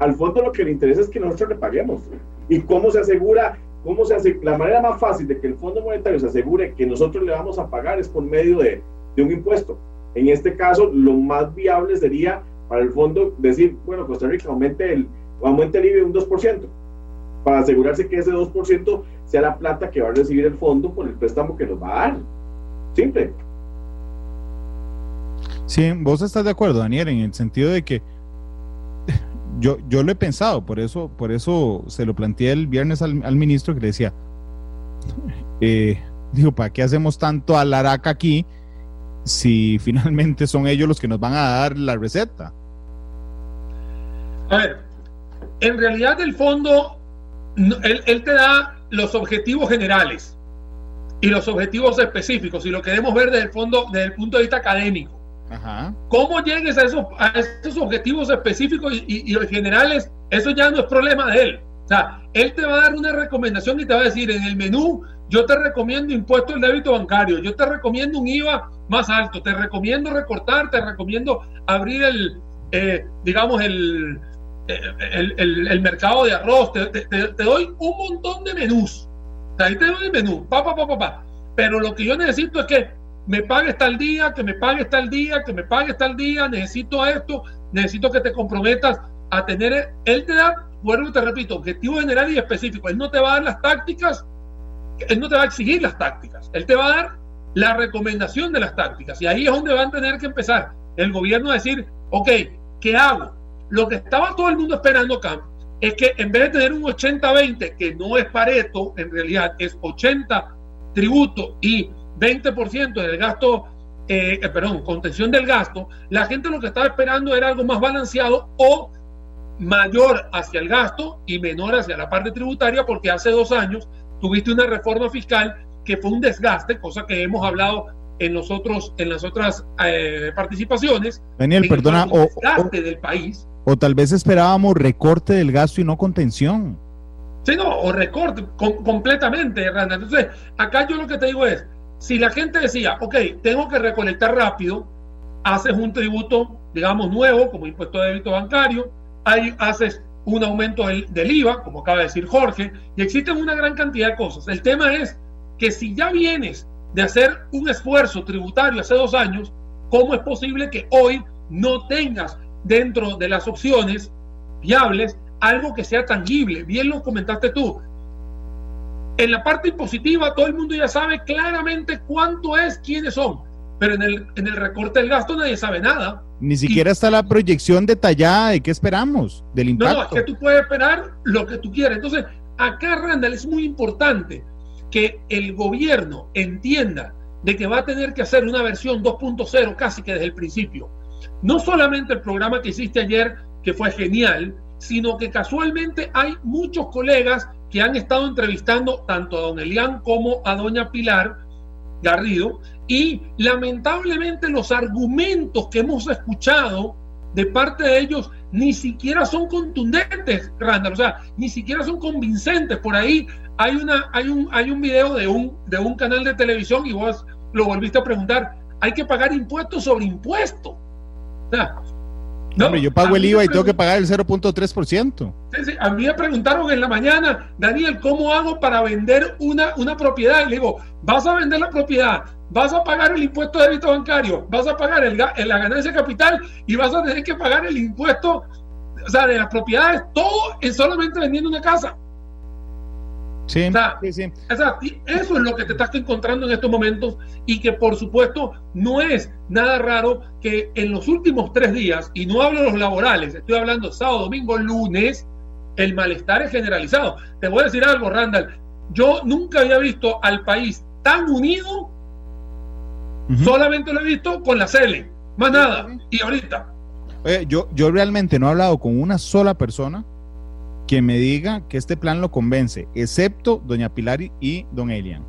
al fondo lo que le interesa es que nosotros le paguemos. ¿Y cómo se asegura? ¿Cómo se hace? La manera más fácil de que el Fondo Monetario se asegure que nosotros le vamos a pagar es por medio de, de un impuesto. En este caso, lo más viable sería para el fondo decir, bueno, Costa Rica aumente el, aumente el IBE un 2%, para asegurarse que ese 2% sea la plata que va a recibir el fondo por el préstamo que nos va a dar. Simple. Sí, vos estás de acuerdo, Daniel, en el sentido de que yo, yo lo he pensado, por eso, por eso se lo planteé el viernes al, al ministro que le decía, eh, digo, ¿para qué hacemos tanto alaraca aquí si finalmente son ellos los que nos van a dar la receta? A ver, en realidad el fondo, él, él te da los objetivos generales y los objetivos específicos, y lo queremos ver desde el fondo, desde el punto de vista académico. Ajá. ¿Cómo llegues a esos, a esos objetivos específicos y, y- y los generales? Eso ya no es problema de él. O sea, él te va a dar una recomendación y te va a decir, en el menú, yo te recomiendo impuesto al débito bancario, yo te recomiendo un IVA más alto, te recomiendo recortar, te recomiendo abrir el, eh, digamos, el, el, mercado de arroz, te, doy un montón de menús. Ahí te doy el menú, pa, pa, pa. Pero lo que yo necesito es que me pagues tal día, que me pagues tal día, que me pagues tal día, necesito esto, necesito que te comprometas a tener, él te da, vuelvo te repito, objetivo general y específico, él no te va a dar las tácticas, él no te va a exigir las tácticas, él te va a dar la recomendación de las tácticas y ahí es donde van a tener que empezar el gobierno a decir, ok, ¿qué hago? Lo que estaba todo el mundo esperando acá es que en vez de tener un 80-20, que no es pareto, en realidad es 80 tributo y 20% del gasto, eh, eh, perdón, contención del gasto, la gente lo que estaba esperando era algo más balanceado o mayor hacia el gasto y menor hacia la parte tributaria, porque hace dos años tuviste una reforma fiscal que fue un desgaste, cosa que hemos hablado en, los otros, en las otras eh, participaciones. Daniel, en perdona, o, desgaste del país. O- tal vez esperábamos recorte del gasto y no contención. Sí, no, o recorte com- completamente. Entonces, acá yo lo que te digo es, si la gente decía, ok, tengo que recolectar rápido, haces un tributo, digamos, nuevo, como impuesto de débito bancario, hay, haces un aumento del, del IVA, como acaba de decir Jorge, y existen una gran cantidad de cosas. El tema es que si ya vienes de hacer un esfuerzo tributario hace dos años, ¿cómo es posible que hoy no tengas dentro de las opciones viables algo que sea tangible? Bien lo comentaste tú. En la parte impositiva todo el mundo ya sabe claramente cuánto es, quiénes son, pero en el, en el recorte del gasto nadie sabe nada. Ni siquiera está la proyección detallada de qué esperamos, del No, impacto. no, es que tú puedes esperar lo que tú quieras. Entonces, acá, Randall, es muy importante que el gobierno entienda de que va a tener que hacer una versión 2.0 casi que desde el principio. No solamente el programa que hiciste ayer, que fue genial, sino que casualmente hay muchos colegas que han estado entrevistando tanto a don Elian como a doña Pilar Garrido y lamentablemente los argumentos que hemos escuchado de parte de ellos ni siquiera son contundentes, Randall, o sea, ni siquiera son convincentes. Por ahí hay, una, hay, un, hay un video de un, de un canal de televisión y vos lo volviste a preguntar, hay que pagar impuestos sobre impuestos. No, Hombre, yo pago el IVA y tengo que pagar el 0.3%. Sí, sí, A mí me preguntaron en la mañana, Daniel, ¿cómo hago para vender una, una propiedad? Y le digo, vas a vender la propiedad, vas a pagar el impuesto de débito bancario, vas a pagar el, ga- la ganancia de capital y vas a tener que pagar el impuesto o sea, de las propiedades, todo es solamente vendiendo una casa. Sí, O sea, sí, sí. O sea, y eso es lo que te estás encontrando en estos momentos y que por supuesto no es nada raro que en los últimos tres días, y no hablo de los laborales, estoy hablando sábado, domingo, lunes, el malestar es generalizado. Te voy a decir algo, Randall. Yo nunca había visto al país tan unido, solamente lo he visto con la CELE, más nada. Y ahorita. yo, yo realmente no he hablado con una sola persona que me diga que este plan lo convence, excepto doña Pilar y don Elian.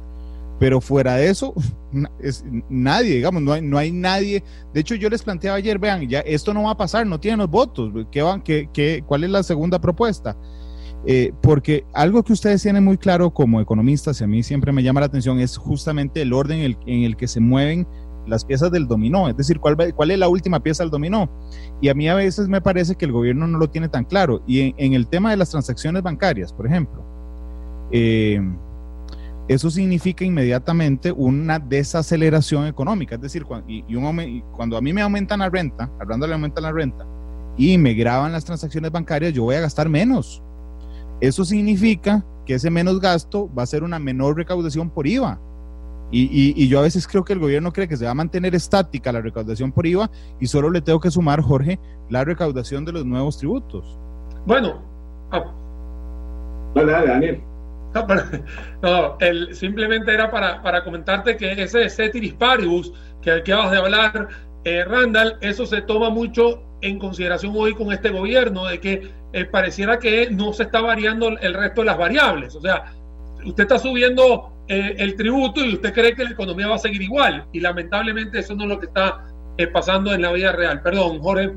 Pero fuera de eso, es, nadie, digamos, no hay, no hay nadie. De hecho, yo les planteaba ayer, vean, ya esto no va a pasar, no tienen los votos. ¿Qué van, qué, qué, ¿Cuál es la segunda propuesta? Eh, porque algo que ustedes tienen muy claro como economistas, y a mí siempre me llama la atención, es justamente el orden en el, en el que se mueven las piezas del dominó, es decir, cuál, cuál es la última pieza del dominó. Y a mí a veces me parece que el gobierno no lo tiene tan claro. Y en, el tema de las transacciones bancarias, por ejemplo, eh, eso significa inmediatamente una desaceleración económica. Es decir, cuando, cuando a mí me aumentan la renta, hablando le aumentan la renta, y me graban las transacciones bancarias, yo voy a gastar menos. Eso significa que ese menos gasto va a ser una menor recaudación por IVA. Y, yo a veces creo que el gobierno cree que se va a mantener estática la recaudación por IVA y solo le tengo que sumar, Jorge, la recaudación de los nuevos tributos. Bueno. Ah. Dale, dale, Daniel. No, simplemente era para, para, comentarte que ese ceteris paribus que acabas de hablar, eh, Randall, eso se toma mucho en consideración hoy con este gobierno, de que eh, pareciera que no se está variando el resto de las variables. O sea, usted está subiendo eh, el tributo y usted cree que la economía va a seguir igual. Y lamentablemente eso no es lo que está eh, pasando en la vida real. Perdón, Jorge.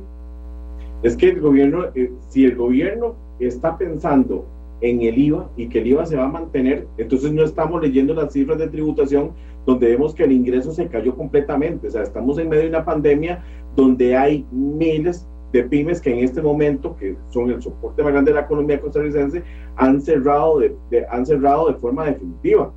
Es que el gobierno, eh, si el gobierno está pensando en el IVA y que el IVA se va a mantener, entonces no estamos leyendo las cifras de tributación donde vemos que el ingreso se cayó completamente. O sea, estamos en medio de una pandemia donde hay miles de pymes que en este momento, que son el soporte más grande de la economía costarricense, han cerrado de, han cerrado de forma definitiva.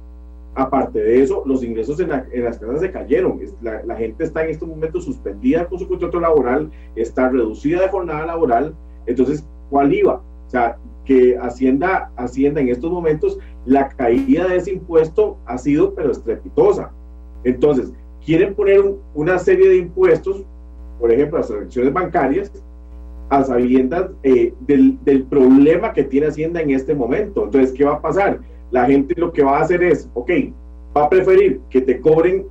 Aparte de eso, los ingresos en, las casas se cayeron. La, gente está en estos momentos suspendida con su contrato laboral, está reducida de jornada laboral. Entonces, ¿cuál iba? O sea, que Hacienda, Hacienda en estos momentos, la caída de ese impuesto ha sido pero estrepitosa. Entonces, quieren poner una serie de impuestos, por ejemplo, las transacciones bancarias, a sabiendas eh, del, del, problema que tiene Hacienda en este momento. Entonces, ¿qué va a pasar? La gente lo que va a hacer es, ok, va a preferir que te cobren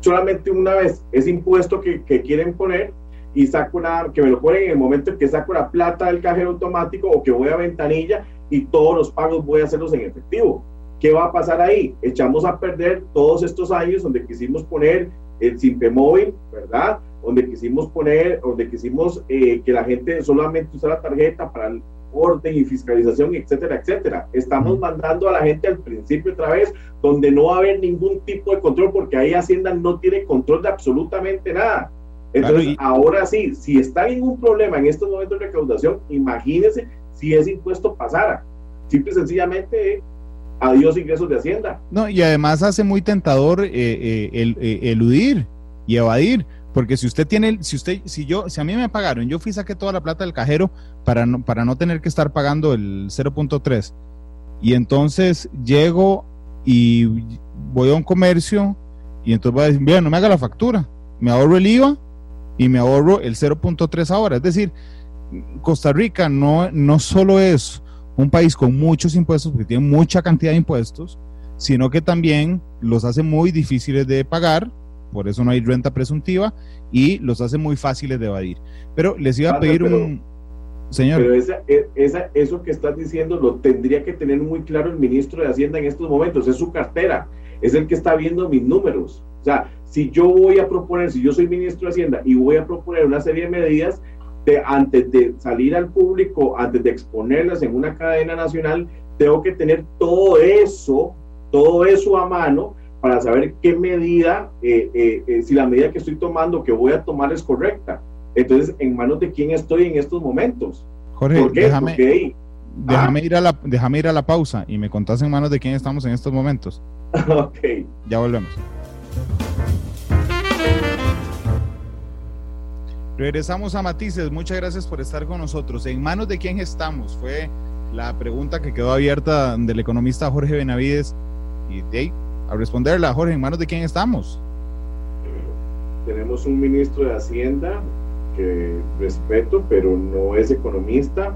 solamente una vez ese impuesto que, que quieren poner y saco una, que me lo ponen en el momento en que saco la plata del cajero automático o que voy a ventanilla y todos los pagos voy a hacerlos en efectivo. ¿Qué va a pasar ahí? Echamos a perder todos estos años donde quisimos poner el Simpe móvil, ¿verdad? donde quisimos poner, donde quisimos eh, que la gente solamente usara tarjeta para orden y fiscalización, etcétera, etcétera. Estamos mandando a la gente al principio otra vez, donde no va a haber ningún tipo de control, porque ahí Hacienda no tiene control de absolutamente nada. Entonces, ahora sí, si está ningún problema en estos momentos de recaudación, imagínense si ese impuesto pasara. Simple y sencillamente, adiós ingresos de Hacienda. No, y además hace muy tentador eh, eh, el, eludir y evadir porque si usted tiene, si usted, si yo, si a mí me pagaron, yo fui saqué toda la plata del cajero para no, para no tener que estar pagando el 0.3. Y entonces llego y voy a un comercio y entonces voy a decir, mira, no me haga la factura, me ahorro el IVA y me ahorro el 0.3 ahora. Es decir, Costa Rica no, no solo es un país con muchos impuestos, porque tiene mucha cantidad de impuestos, sino que también los hace muy difíciles de pagar por eso no hay renta presuntiva y los hace muy fáciles de evadir. Pero les iba a pedir un... Señor. Pero e, esa, eso que estás diciendo lo tendría que tener muy claro el ministro de Hacienda en estos momentos, es su cartera, es el que está viendo mis números. O sea, si yo voy a proponer, si yo soy ministro de Hacienda y voy a proponer una serie de medidas, de, antes de salir al público, antes de exponerlas en una cadena nacional, tengo que tener todo eso, todo eso a mano para saber qué medida, eh, eh, eh, si la medida que estoy tomando, que voy a tomar es correcta. Entonces, ¿en manos de quién estoy en estos momentos? Jorge, déjame, déjame, ir a la, déjame ir a la pausa y me contás en manos de quién estamos en estos momentos. ok. Ya volvemos. Regresamos a Matices. Muchas gracias por estar con nosotros. ¿En manos de quién estamos? Fue la pregunta que quedó abierta del economista Jorge Benavides. Y de a responderla. Jorge, ¿en manos de quién estamos? Tenemos un ministro de Hacienda que respeto, pero no es economista.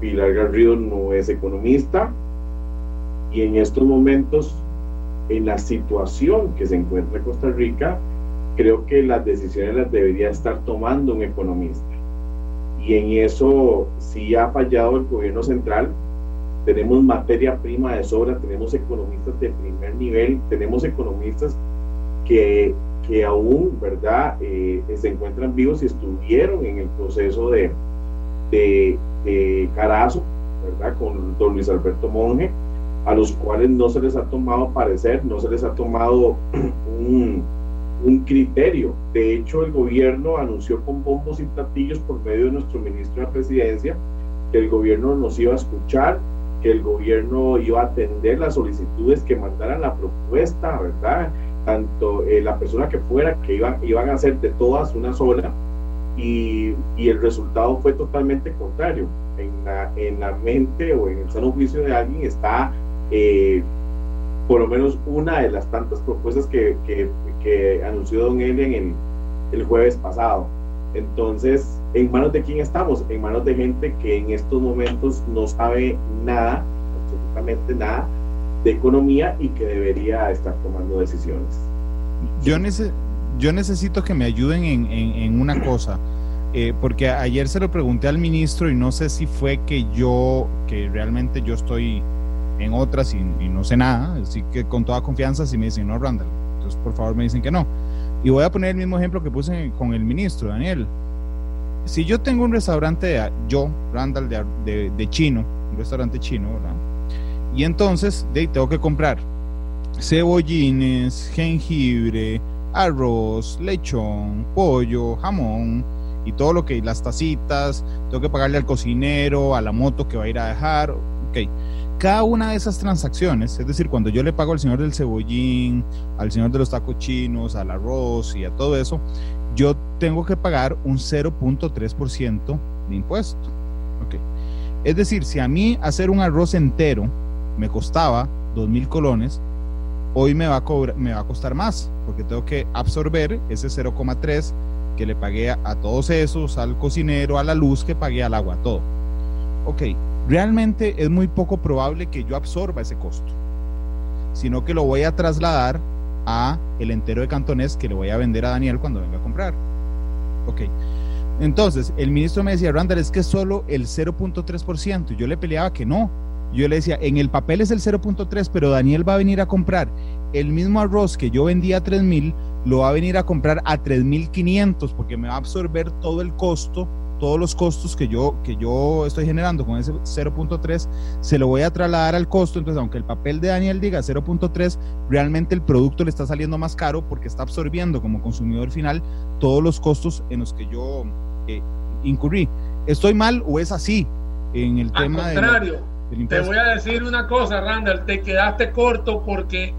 Pilar Garrido no es economista y en estos momentos, en la situación que se encuentra Costa Rica, creo que las decisiones las debería estar tomando un economista. Y en eso sí ha fallado el gobierno central. Tenemos materia prima de sobra, tenemos economistas de primer nivel, tenemos economistas que, que aún, ¿verdad?, eh, se encuentran vivos y estuvieron en el proceso de, de, Carazo, ¿verdad?, con don Luis Alberto Monge, a los cuales no se les ha tomado parecer, no se les ha tomado un un criterio. De hecho, el gobierno anunció con bombos y platillos por medio de nuestro ministro de la presidencia que el gobierno nos iba a escuchar, que el gobierno iba a atender las solicitudes que mandaran la propuesta, ¿verdad? Tanto eh, la persona que fuera, que iban, iban a hacer de todas una sola, y, y, el resultado fue totalmente contrario. En la, en la mente o en el sano juicio de alguien está eh, por lo menos una de las tantas propuestas que, que, que anunció Don Eli en el, el, jueves pasado. Entonces, ¿en manos de quién estamos? En manos de gente que en estos momentos no sabe nada, absolutamente nada, de economía y que debería estar tomando decisiones. Yo, nece yo necesito que me ayuden en, en, en una cosa. Eh, porque ayer se lo pregunté al ministro y no sé si fue que yo, que realmente yo estoy en otras y, no sé nada, así que con toda confianza si me dicen no, Randall, entonces por favor me dicen que no. Y voy a poner el mismo ejemplo que puse con el ministro, Daniel. Si yo tengo un restaurante, yo, Randall, de, de, chino, un restaurante chino, ¿verdad? Y entonces tengo que comprar cebollines, jengibre, arroz, lechón, pollo, jamón y todo lo que, las tacitas, tengo que pagarle al cocinero, a la moto que va a ir a dejar, ok cada una de esas transacciones, es decir, cuando yo le pago al señor del cebollín, al señor de los tacos chinos, al arroz y a todo eso, yo tengo que pagar un 0.3% de impuesto. Okay. Es decir, si a mí hacer un arroz entero me costaba 2 mil colones, hoy me va, a cobrar, me va a costar más, porque tengo que absorber ese 0,3 que le pagué a, a todos esos, al cocinero, a la luz que pagué al agua, todo. Ok, realmente es muy poco probable que yo absorba ese costo, sino que lo voy a trasladar a el entero de cantonés que le voy a vender a Daniel cuando venga a comprar. Ok. Entonces, el ministro me decía, Randall, es que solo el 0.3%. Yo le peleaba que no. Yo le decía, en el papel es el 0.3, pero Daniel va a venir a comprar el mismo arroz que yo vendía a 3.000, lo va a venir a comprar a 3.500 porque me va a absorber todo el costo todos los costos que yo, que yo estoy generando con ese 0.3, se lo voy a trasladar al costo. Entonces, aunque el papel de Daniel diga 0.3, realmente el producto le está saliendo más caro porque está absorbiendo como consumidor final todos los costos en los que yo eh, incurrí. ¿Estoy mal o es así en el al tema contrario, Te voy a decir una cosa, Randall, te quedaste corto porque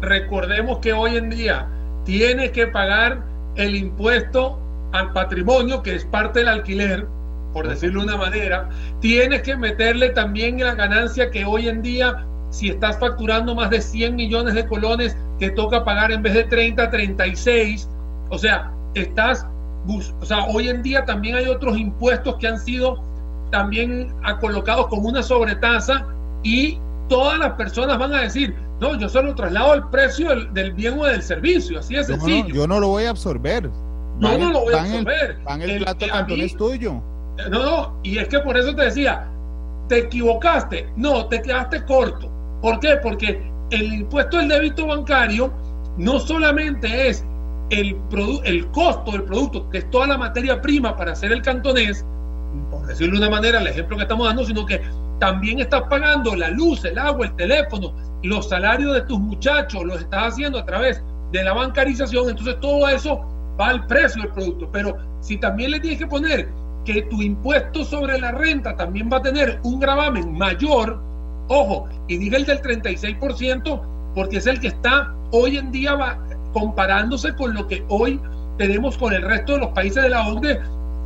recordemos que hoy en día tienes que pagar el impuesto al patrimonio, que es parte del alquiler, por decirlo de una manera, tienes que meterle también la ganancia que hoy en día, si estás facturando más de 100 millones de colones, te toca pagar en vez de 30, 36. O sea, estás, o sea, hoy en día también hay otros impuestos que han sido también colocados como una sobretasa y todas las personas van a decir, no, yo solo traslado el precio del, del bien o del servicio, así de sencillo. No, yo no lo voy a absorber, no, no lo voy a. Van el, el plato cantón es tuyo. No, no, y es que por eso te decía, te equivocaste, no, te quedaste corto. ¿Por qué? Porque el impuesto del débito bancario no solamente es el, el costo del producto, que es toda la materia prima para hacer el cantonés, por decirlo de una manera, el ejemplo que estamos dando, sino que también estás pagando la luz, el agua, el teléfono, los salarios de tus muchachos, los estás haciendo a través de la bancarización, entonces todo eso va al precio del producto. Pero si también le tienes que poner que tu impuesto sobre la renta también va a tener un gravamen mayor, ojo, y diga el del 36%, porque es el que está hoy en día va, comparándose con lo que hoy tenemos con el resto de los países de la OCDE.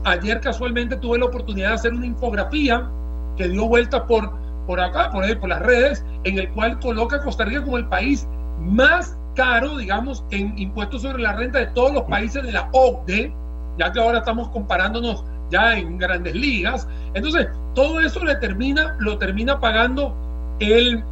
Ayer casualmente tuve la oportunidad de hacer una infografía que dio vuelta por, por acá, por, ahí, por las redes, en el cual coloca a Costa Rica como el país más caro, digamos, en impuestos sobre la renta de todos los países de la OCDE, ya que ahora estamos comparándonos ya en grandes ligas. Entonces, todo eso le termina, lo termina pagando el,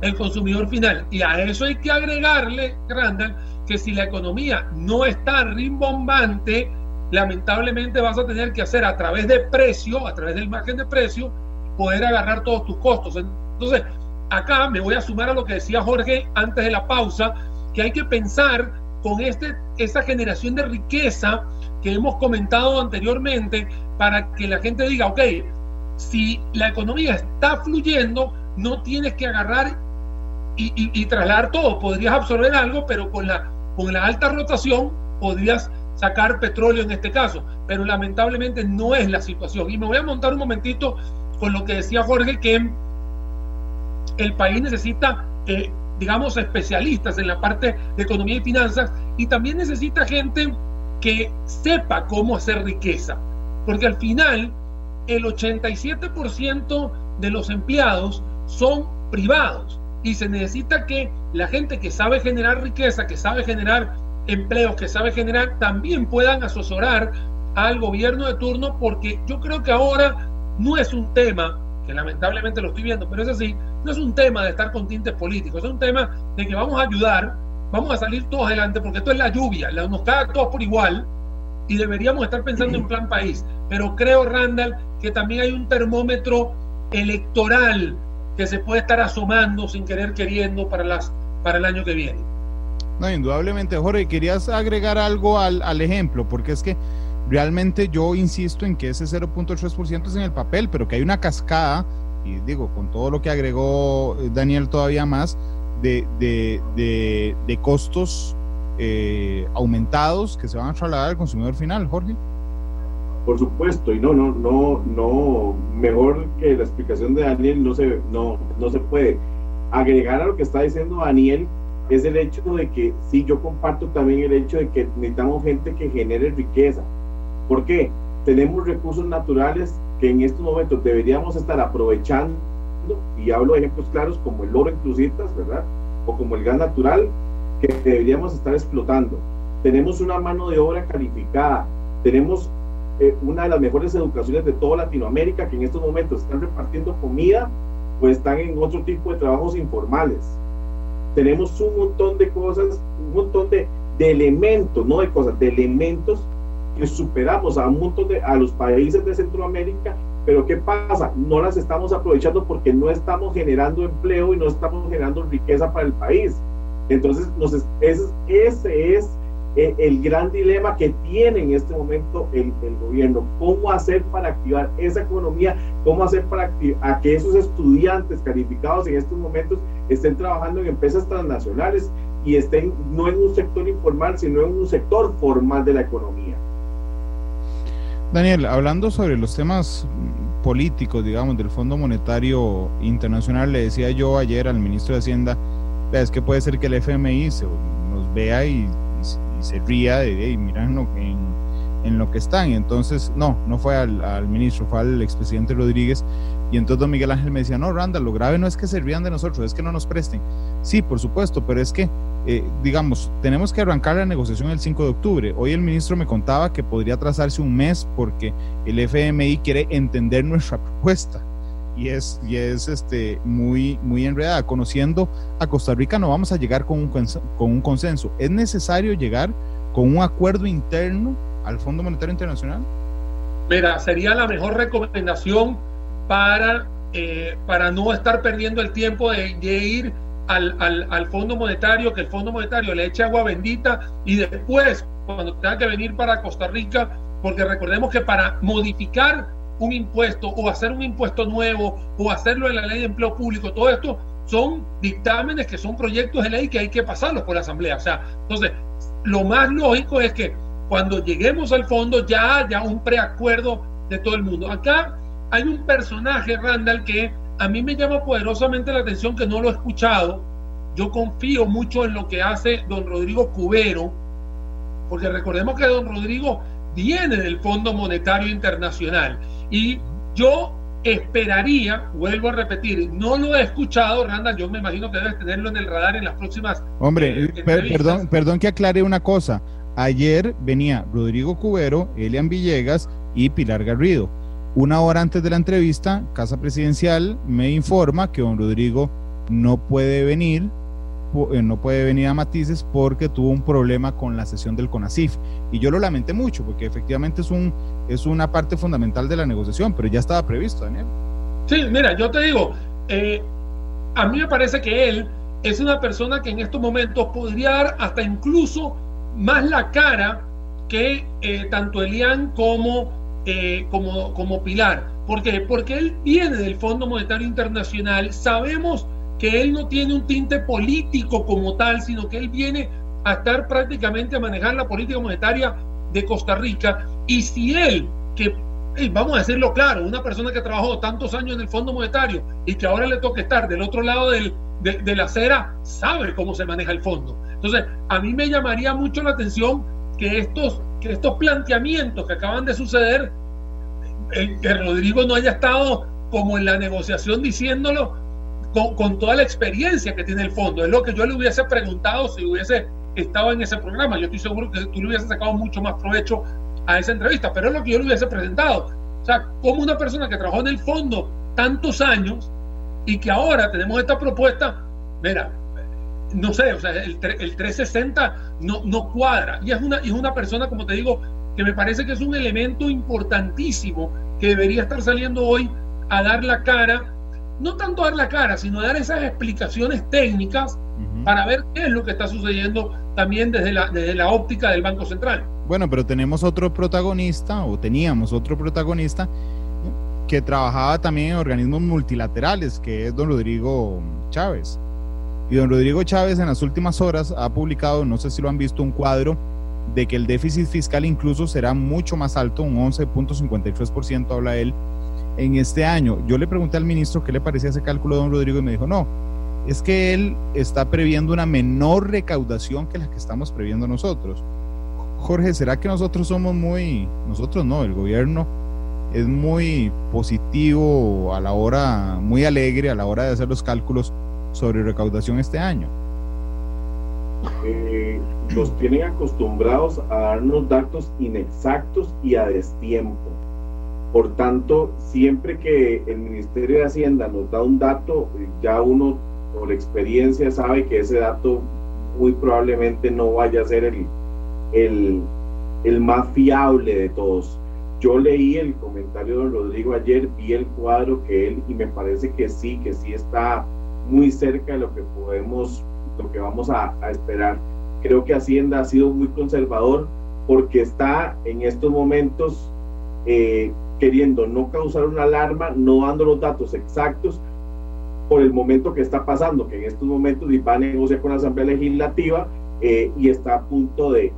el consumidor final. Y a eso hay que agregarle, Randall, que si la economía no está rimbombante, lamentablemente vas a tener que hacer a través de precio, a través del margen de precio, poder agarrar todos tus costos. Entonces, acá me voy a sumar a lo que decía Jorge antes de la pausa, que hay que pensar con este, esa generación de riqueza que hemos comentado anteriormente para que la gente diga, ok, si la economía está fluyendo, no tienes que agarrar y, y, trasladar todo. Podrías absorber algo, pero con la, con la alta rotación podrías sacar petróleo en este caso. Pero lamentablemente no es la situación. Y me voy a montar un momentito con lo que decía Jorge, que el país necesita, eh, digamos, especialistas en la parte de economía y finanzas y también necesita gente que sepa cómo hacer riqueza. Porque al final, el 87% de los empleados son privados y se necesita que la gente que sabe generar riqueza, que sabe generar empleos, que sabe generar, también puedan asesorar al gobierno de turno, porque yo creo que ahora no es un tema, que lamentablemente lo estoy viendo, pero es así, no es un tema de estar con tintes políticos, es un tema de que vamos a ayudar, vamos a salir todos adelante, porque esto es la lluvia, nos cae todos por igual y deberíamos estar pensando en plan país. Pero creo, Randall, que también hay un termómetro electoral que se puede estar asomando sin querer queriendo para, las, para el año que viene. No, indudablemente, Jorge, querías agregar algo al, al ejemplo, porque es que realmente yo insisto en que ese 0.3% es en el papel, pero que hay una cascada, y digo, con todo lo que agregó eh, Daniel todavía más, de, de, de, costos eh, aumentados que se van a trasladar al consumidor final, Jorge. Por supuesto, y no, no, no, no, mejor que la explicación de Daniel no se, no, no se puede. Agregar a lo que está diciendo Daniel es el hecho de que sí, yo comparto también el hecho de que necesitamos gente que genere riqueza. ¿Por qué? Tenemos recursos naturales que en estos momentos deberíamos estar aprovechando, y hablo de ejemplos claros como el oro en crucitas, ¿verdad? O como el gas natural, que deberíamos estar explotando. Tenemos una mano de obra calificada, tenemos eh, una de las mejores educaciones de toda Latinoamérica que en estos momentos están repartiendo comida o están en otro tipo de trabajos informales. Tenemos un montón de cosas, un montón de, de elementos, no de cosas, de elementos que superamos a un montón de a los países de Centroamérica, pero ¿qué pasa? No las estamos aprovechando porque no estamos generando empleo y no estamos generando riqueza para el país. Entonces, ese, ese es eh, el gran dilema que tiene en este momento el, gobierno. ¿Cómo hacer para activar esa economía? ¿Cómo hacer para a que esos estudiantes calificados en estos momentos estén trabajando en empresas transnacionales y estén no en un sector informal, sino en un sector formal de la economía? Daniel, hablando sobre los temas políticos, digamos, del Fondo Monetario Internacional, le decía yo ayer al ministro de Hacienda, es que puede ser que el FMI se, nos vea y se ría de, hey, miran lo que, lo que están. Entonces, no, no fue al, ministro, fue al expresidente Rodríguez. Y entonces don Miguel Ángel me decía, no, Randa, lo grave no es que se rían de nosotros, es que no nos presten. Sí, por supuesto, pero es que, eh, digamos, tenemos que arrancar la negociación el 5 de octubre. Hoy el ministro me contaba que podría trazarse un mes porque el FMI quiere entender nuestra propuesta y es, y es este, muy, muy enredada. Conociendo a Costa Rica no vamos a llegar con un, con un consenso. ¿Es necesario llegar con un acuerdo interno al Fondo Monetario Internacional? Mira, sería la mejor recomendación para, eh, para no estar perdiendo el tiempo de, ir al, al, Fondo Monetario, que el Fondo Monetario le eche agua bendita y después, cuando tenga que venir para Costa Rica, porque recordemos que para modificar un impuesto o hacer un impuesto nuevo o hacerlo en la ley de empleo público, todo esto son dictámenes que son proyectos de ley que hay que pasarlos por la Asamblea. O sea, entonces, lo más lógico es que cuando lleguemos al fondo ya haya un preacuerdo de todo el mundo. Acá hay un personaje, Randall, que a mí me llama poderosamente la atención, que no lo he escuchado. Yo confío mucho en lo que hace don Rodrigo Cubero, porque recordemos que don Rodrigo viene del Fondo Monetario Internacional y yo esperaría, vuelvo a repetir, no lo he escuchado, Randa, yo me imagino que debes tenerlo en el radar en las próximas. Hombre, eh, perdón, perdón que aclare una cosa. Ayer venía Rodrigo Cubero, Elian Villegas y Pilar Garrido. Una hora antes de la entrevista, Casa Presidencial me informa que don Rodrigo no puede venir, eh, no puede venir a Matices porque tuvo un problema con la sesión del CONACIF. Y yo lo lamenté mucho porque efectivamente es, un, es una parte fundamental de la negociación, pero ya estaba previsto, Daniel. Sí, mira, yo te digo, eh, a mí me parece que él es una persona que en estos momentos podría dar hasta incluso más la cara que eh, tanto Elian como eh, como, como pilar. ¿Por qué? Porque él viene del Fondo Monetario Internacional. Sabemos que él no tiene un tinte político como tal, sino que él viene a estar prácticamente a manejar la política monetaria de Costa Rica. Y si él, que vamos a decirlo claro, una persona que trabajó tantos años en el Fondo Monetario y que ahora le toca estar del otro lado del, de, la acera, sabe cómo se maneja el fondo. Entonces, a mí me llamaría mucho la atención que estos que estos planteamientos que acaban de suceder, eh, que Rodrigo no haya estado como en la negociación diciéndolo con, con, toda la experiencia que tiene el fondo. Es lo que yo le hubiese preguntado si hubiese estado en ese programa. Yo estoy seguro que tú le hubieses sacado mucho más provecho a esa entrevista, pero es lo que yo le hubiese presentado. O sea, como una persona que trabajó en el fondo tantos años y que ahora tenemos esta propuesta, mira, no sé, o sea, el, el 360 no, no cuadra. Y es, una, es una persona, como te digo, que me parece que es un elemento importantísimo que debería estar saliendo hoy a dar la cara, no tanto a dar la cara, sino a dar esas explicaciones técnicas uh -huh. para ver qué es lo que está sucediendo también desde la, desde la óptica del Banco Central. Bueno, pero tenemos otro protagonista, o teníamos otro protagonista, que trabajaba también en organismos multilaterales, que es don Rodrigo Chávez. Y don Rodrigo Chávez en las últimas horas ha publicado, no sé si lo han visto, un cuadro de que el déficit fiscal incluso será mucho más alto, un 11.53% habla él en este año. Yo le pregunté al ministro qué le parecía ese cálculo de don Rodrigo y me dijo, no, es que él está previendo una menor recaudación que la que estamos previendo nosotros. Jorge, ¿será que nosotros somos muy, nosotros no, el gobierno es muy positivo a la hora, muy alegre a la hora de hacer los cálculos sobre recaudación este año? Eh, los tienen acostumbrados a darnos datos inexactos y a destiempo. Por tanto, siempre que el Ministerio de Hacienda nos da un dato, ya uno por experiencia sabe que ese dato muy probablemente no vaya a ser el, el, el más fiable de todos. Yo leí el comentario de don Rodrigo ayer, vi el cuadro que él y me parece que sí, que sí está muy cerca de lo que podemos, lo que vamos a, esperar. Creo que Hacienda ha sido muy conservador porque está en estos momentos eh, queriendo no causar una alarma, no dando los datos exactos por el momento que está pasando, que en estos momentos va a negociar con la Asamblea Legislativa eh, y está a punto de,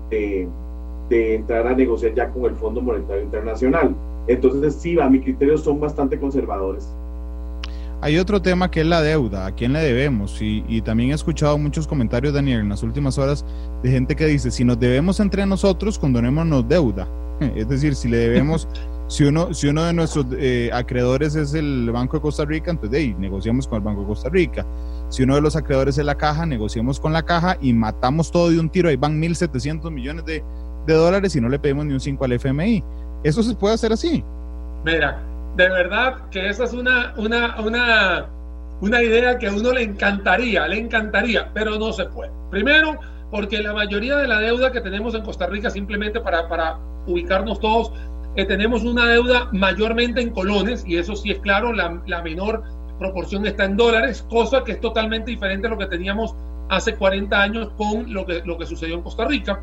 de, entrar a negociar ya con el Fondo Monetario Internacional. Entonces, sí, a mi criterio son bastante conservadores. Hay otro tema que es la deuda, a quién le debemos. Y, y, también he escuchado muchos comentarios, Daniel, en las últimas horas de gente que dice, si nos debemos entre nosotros, condonémonos deuda. Es decir, si le debemos, si uno, si uno de nuestros eh, acreedores es el Banco de Costa Rica, entonces hey, negociamos con el Banco de Costa Rica. Si uno de los acreedores es la caja, negociamos con la caja y matamos todo de un tiro. Ahí van 1.700 millones de, de dólares y no le pedimos ni un 5 al FMI. ¿Eso se puede hacer así? Mira, de verdad que esa es una, una, una, una idea que a uno le encantaría, le encantaría, pero no se puede. Primero, porque la mayoría de la deuda que tenemos en Costa Rica, simplemente para, para ubicarnos todos, eh, tenemos una deuda mayormente en colones, y eso sí es claro, la, la menor proporción está en dólares, cosa que es totalmente diferente a lo que teníamos hace 40 años con lo que, lo que sucedió en Costa Rica.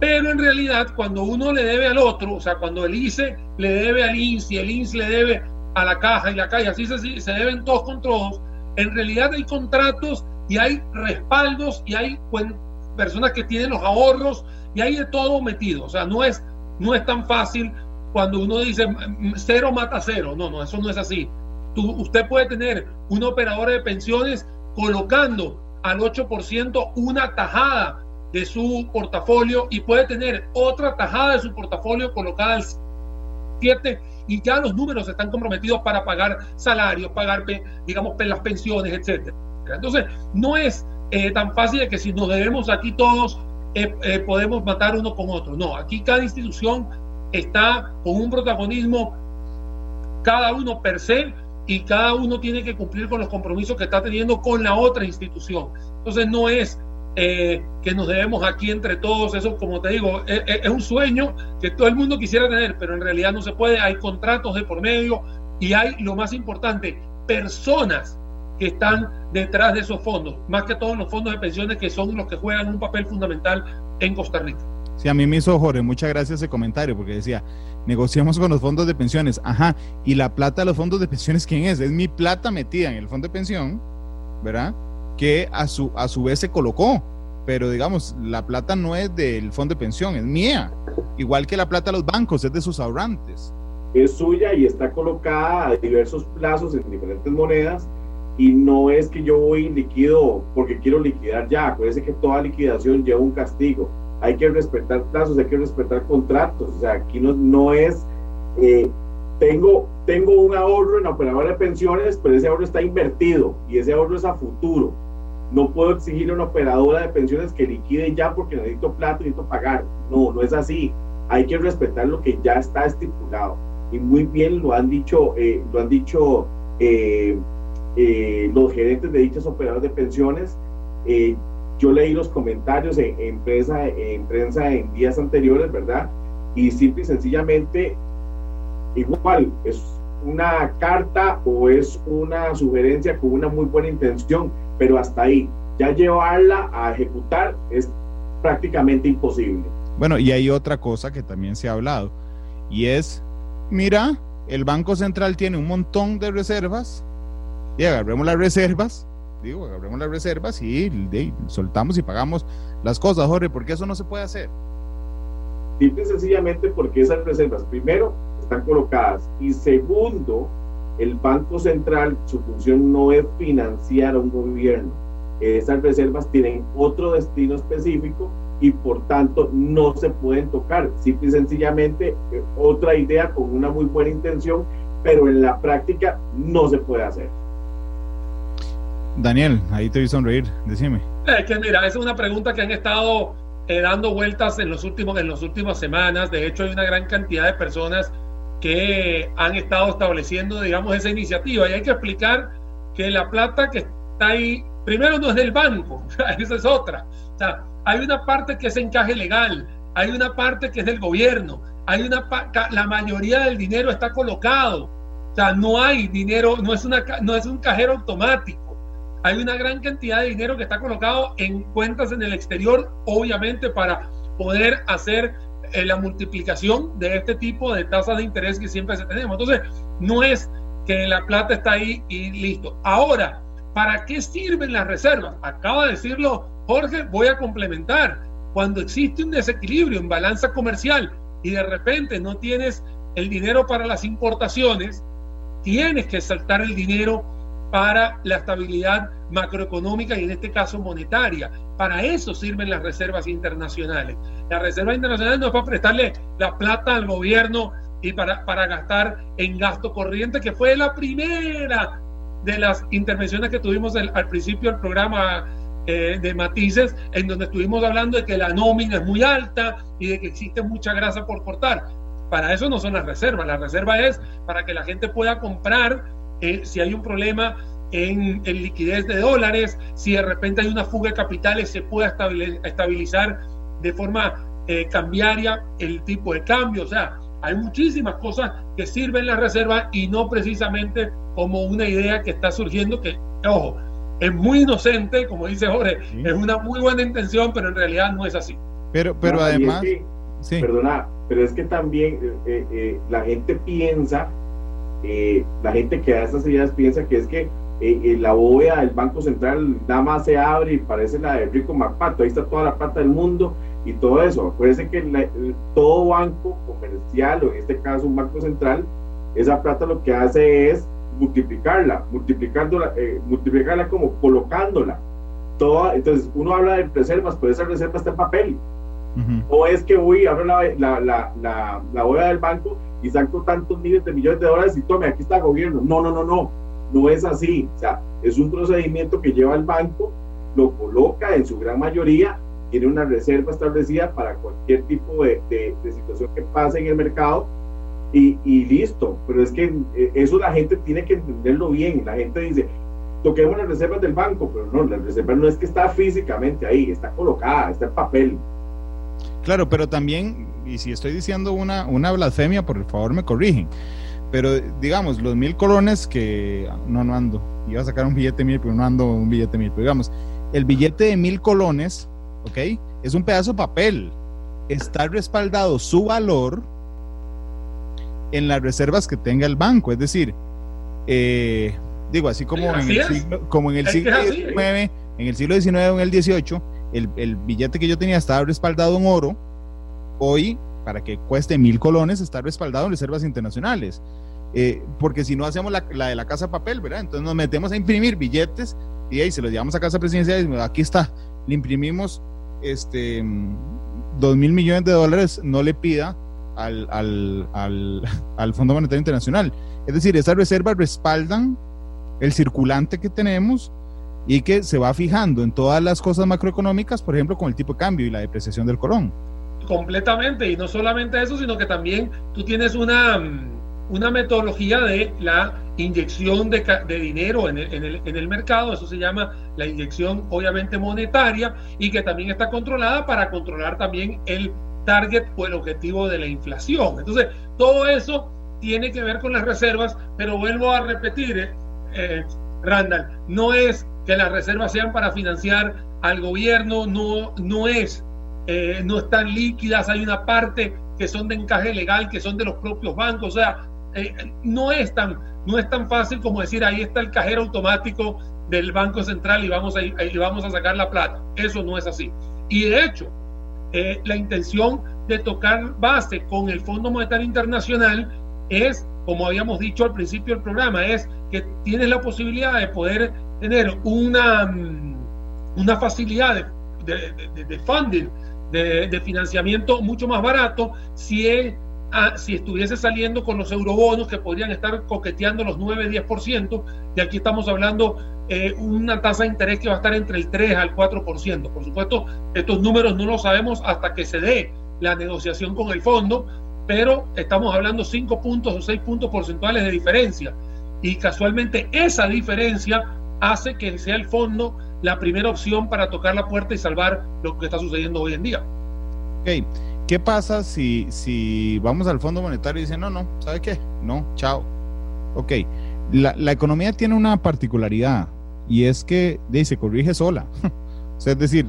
Pero en realidad, cuando uno le debe al otro, o sea, cuando el ICE le debe al INSS y el INSS le debe a la caja y la caja, así se, se deben todos con todos, en realidad hay contratos y hay respaldos y hay personas que tienen los ahorros y hay de todo metido. O sea, no es, no es tan fácil cuando uno dice cero mata cero. No, no, eso no es así. Tú, usted puede tener una operadora de pensiones colocando al 8% una tajada de su portafolio y puede tener otra tajada de su portafolio colocada al 7 y ya los números están comprometidos para pagar salarios, pagar, digamos, las pensiones, etcétera. Entonces, no es eh, tan fácil de que si nos debemos aquí todos, eh, eh, podemos matar uno con otro. No, aquí cada institución está con un protagonismo cada uno per se y cada uno tiene que cumplir con los compromisos que está teniendo con la otra institución. Entonces no es eh, que nos debemos aquí entre todos, eso como te digo, es, es, un sueño que todo el mundo quisiera tener, pero en realidad no se puede, hay contratos de por medio y hay, lo más importante, personas que están detrás de esos fondos, más que todos los fondos de pensiones que son los que juegan un papel fundamental en Costa Rica. Sí, a mí me hizo Jorge, muchas gracias ese comentario, porque decía, negociamos con los fondos de pensiones, ajá, y la plata de los fondos de pensiones, ¿quién es? Es mi plata metida en el fondo de pensión, ¿verdad? Que a su, a su vez se colocó, pero digamos, la plata no es del fondo de pensión, es mía, igual que la plata de los bancos, es de sus ahorrantes. Es suya y está colocada a diversos plazos en diferentes monedas y no es que yo voy liquido porque quiero liquidar ya, acuérdense que toda liquidación lleva un castigo hay que respetar plazos, hay que respetar contratos. O sea, aquí no, no es, eh, tengo, tengo un ahorro en la operadora de pensiones, pero ese ahorro está invertido y ese ahorro es a futuro. No puedo exigirle a una operadora de pensiones que liquide ya porque necesito plata necesito pagar. No, no es así. Hay que respetar lo que ya está estipulado. Y muy bien lo han dicho, eh, lo han dicho eh, los gerentes de dichas operadoras de pensiones yo leí los comentarios en, prensa, en prensa en días anteriores, ¿verdad? Y simple y sencillamente, igual, es una carta o es una sugerencia con una muy buena intención, pero hasta ahí, ya llevarla a ejecutar es prácticamente imposible. Bueno, y hay otra cosa que también se ha hablado, y es, mira, el Banco Central tiene un montón de reservas, y agarremos las reservas digo, abremos las reservas y soltamos y pagamos las cosas, Jorge, porque eso no se puede hacer. Simple y sencillamente porque esas reservas, primero, están colocadas y segundo, el Banco Central, su función no es financiar a un gobierno. Esas reservas tienen otro destino específico y por tanto no se pueden tocar. Simple y sencillamente eh, otra idea con una muy buena intención, pero en la práctica no se puede hacer. Daniel, ahí te vi sonreír, decime. Es que mira, esa es una pregunta que han estado eh, dando vueltas en los últimos en las últimas semanas. De hecho, hay una gran cantidad de personas que han estado estableciendo, digamos, esa iniciativa. Y hay que explicar que la plata que está ahí, primero no es del banco, esa es otra. O sea, hay una parte que es encaje legal, hay una parte que es del gobierno, hay una la mayoría del dinero está colocado. O sea, no hay dinero, no es, una, no es un cajero automático hay una gran cantidad de dinero que está colocado en cuentas en el exterior, obviamente para poder hacer eh, la multiplicación de este tipo de tasas de interés que siempre tenemos. Entonces, no es que la plata está ahí y listo. Ahora, ¿para qué sirven las reservas? Acaba de decirlo Jorge, voy a complementar. Cuando existe un desequilibrio en balanza comercial y de repente no tienes el dinero para las importaciones, tienes que saltar el dinero para la estabilidad macroeconómica y en este caso monetaria. Para eso sirven las reservas internacionales. La reserva internacional no es para prestarle la plata al gobierno y para, para gastar en gasto corriente, que fue la primera de las intervenciones que tuvimos al principio del programa eh, de matices, en donde estuvimos hablando de que la nómina es muy alta y de que existe mucha grasa por cortar. Para eso no son las reservas. La reserva es para que la gente pueda comprar eh, si hay un problema en, liquidez de dólares, si de repente hay una fuga de capitales, se pueda estabilizar de forma eh, cambiaria el tipo de cambio. O sea, hay muchísimas cosas que sirven la reserva y no precisamente como una idea que está surgiendo que, ojo, es muy inocente, como dice Jorge, es una muy buena intención, pero en realidad no es así. Pero, pero además... Perdona, pero es que también eh, la gente piensa eh, la gente que da estas ideas piensa que es que eh, eh, la bóveda del Banco Central nada más se abre y parece la de Rico MacPato, ahí está toda la plata del mundo y todo eso. Acuérdense que todo banco comercial, o en este caso un banco central, esa plata lo que hace es multiplicarla, multiplicándola, multiplicarla como colocándola. Toda, entonces uno habla de reservas, pero esa reserva está en papel. O es que voy, abro la, la, la, la, la bóveda del banco y saco tantos miles de millones de dólares y tome, aquí está el gobierno. No, no, no, no, no es así. O sea, es un procedimiento que lleva el banco, lo coloca en su gran mayoría, tiene una reserva establecida para cualquier tipo de, de, situación que pase en el mercado y, y, listo. Pero es que eh, eso la gente tiene que entenderlo bien. La gente dice, toquemos las reservas del banco, pero no, la reserva no es que está físicamente ahí, está colocada, está en papel. Claro, pero también, y si estoy diciendo una, una blasfemia, por favor me corrigen. Pero digamos, los mil colones que no, no ando, iba a sacar un billete mil, pero no ando un billete mil. Pero digamos, el billete de mil colones, ¿ok? Es un pedazo de papel. Está respaldado su valor en las reservas que tenga el banco. Es decir, eh, digo, así como en el siglo, como en el siglo XIX, en el siglo XIX o en el XVIII, el, el, billete que yo tenía estaba respaldado en oro. Hoy, para que cueste mil colones, está respaldado en reservas internacionales. Eh, porque si no hacemos la, la, de la casa papel, ¿verdad? Entonces nos metemos a imprimir billetes y ahí se los llevamos a casa presidencial y aquí está, le imprimimos este dos mil millones de dólares, no le pida al, al, al, al Fondo Monetario Internacional. Es decir, esas reservas respaldan el circulante que tenemos y que se va fijando en todas las cosas macroeconómicas, por ejemplo, con el tipo de cambio y la depreciación del colón. Completamente, y no solamente eso, sino que también tú tienes una, una metodología de la inyección de, de dinero en el, en, el, en el, mercado, eso se llama la inyección obviamente monetaria y que también está controlada para controlar también el target o el objetivo de la inflación. Entonces, todo eso tiene que ver con las reservas, pero vuelvo a repetir, eh, Randall, no es que las reservas sean para financiar al gobierno, no, no es, eh, no están líquidas, hay una parte que son de encaje legal, que son de los propios bancos, o sea, eh, no, es tan, no es tan fácil como decir ahí está el cajero automático del Banco Central y vamos a, y vamos a sacar la plata. Eso no es así. Y de hecho, eh, la intención de tocar base con el Fondo Monetario Internacional es, como habíamos dicho al principio del programa, es que tienes la posibilidad de poder tener una, mm, una facilidad de, de, funding, de, financiamiento mucho más barato si, es, ah, si estuviese saliendo con los eurobonos que podrían estar coqueteando los 9-10%, y aquí estamos hablando eh, una tasa de interés que va a estar entre el 3 al 4%. Por supuesto, estos números no los sabemos hasta que se dé la negociación con el fondo, pero estamos hablando 5 puntos o 6 puntos porcentuales de diferencia. Y casualmente esa diferencia hace que sea el fondo la primera opción para tocar la puerta y salvar lo que está sucediendo hoy en día. Ok, ¿qué pasa si, si vamos al Fondo Monetario y dicen, no, no, ¿sabe qué? No, chao. Ok, la, la economía tiene una particularidad y es que de, se corrige sola. o sea, es decir,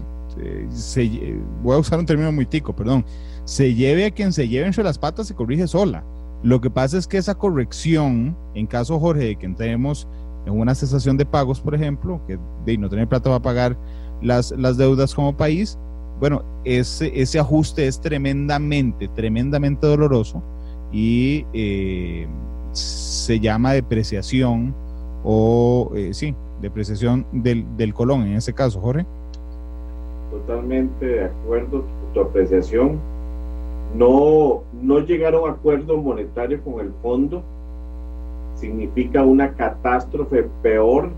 se, voy a usar un término muy tico, perdón, se lleve a quien se lleve entre las patas, se corrige sola. Lo que pasa es que esa corrección, en caso Jorge, de que entremos en una cesación de pagos, por ejemplo, que de no tener plata va a pagar las, las deudas como país, bueno, ese, ese ajuste es tremendamente, tremendamente doloroso y eh, se llama depreciación o, eh, sí, depreciación del, del colón en ese caso, Jorge. Totalmente de acuerdo tu apreciación. No, no llegar a acuerdo monetario con el fondo significa una catástrofe peor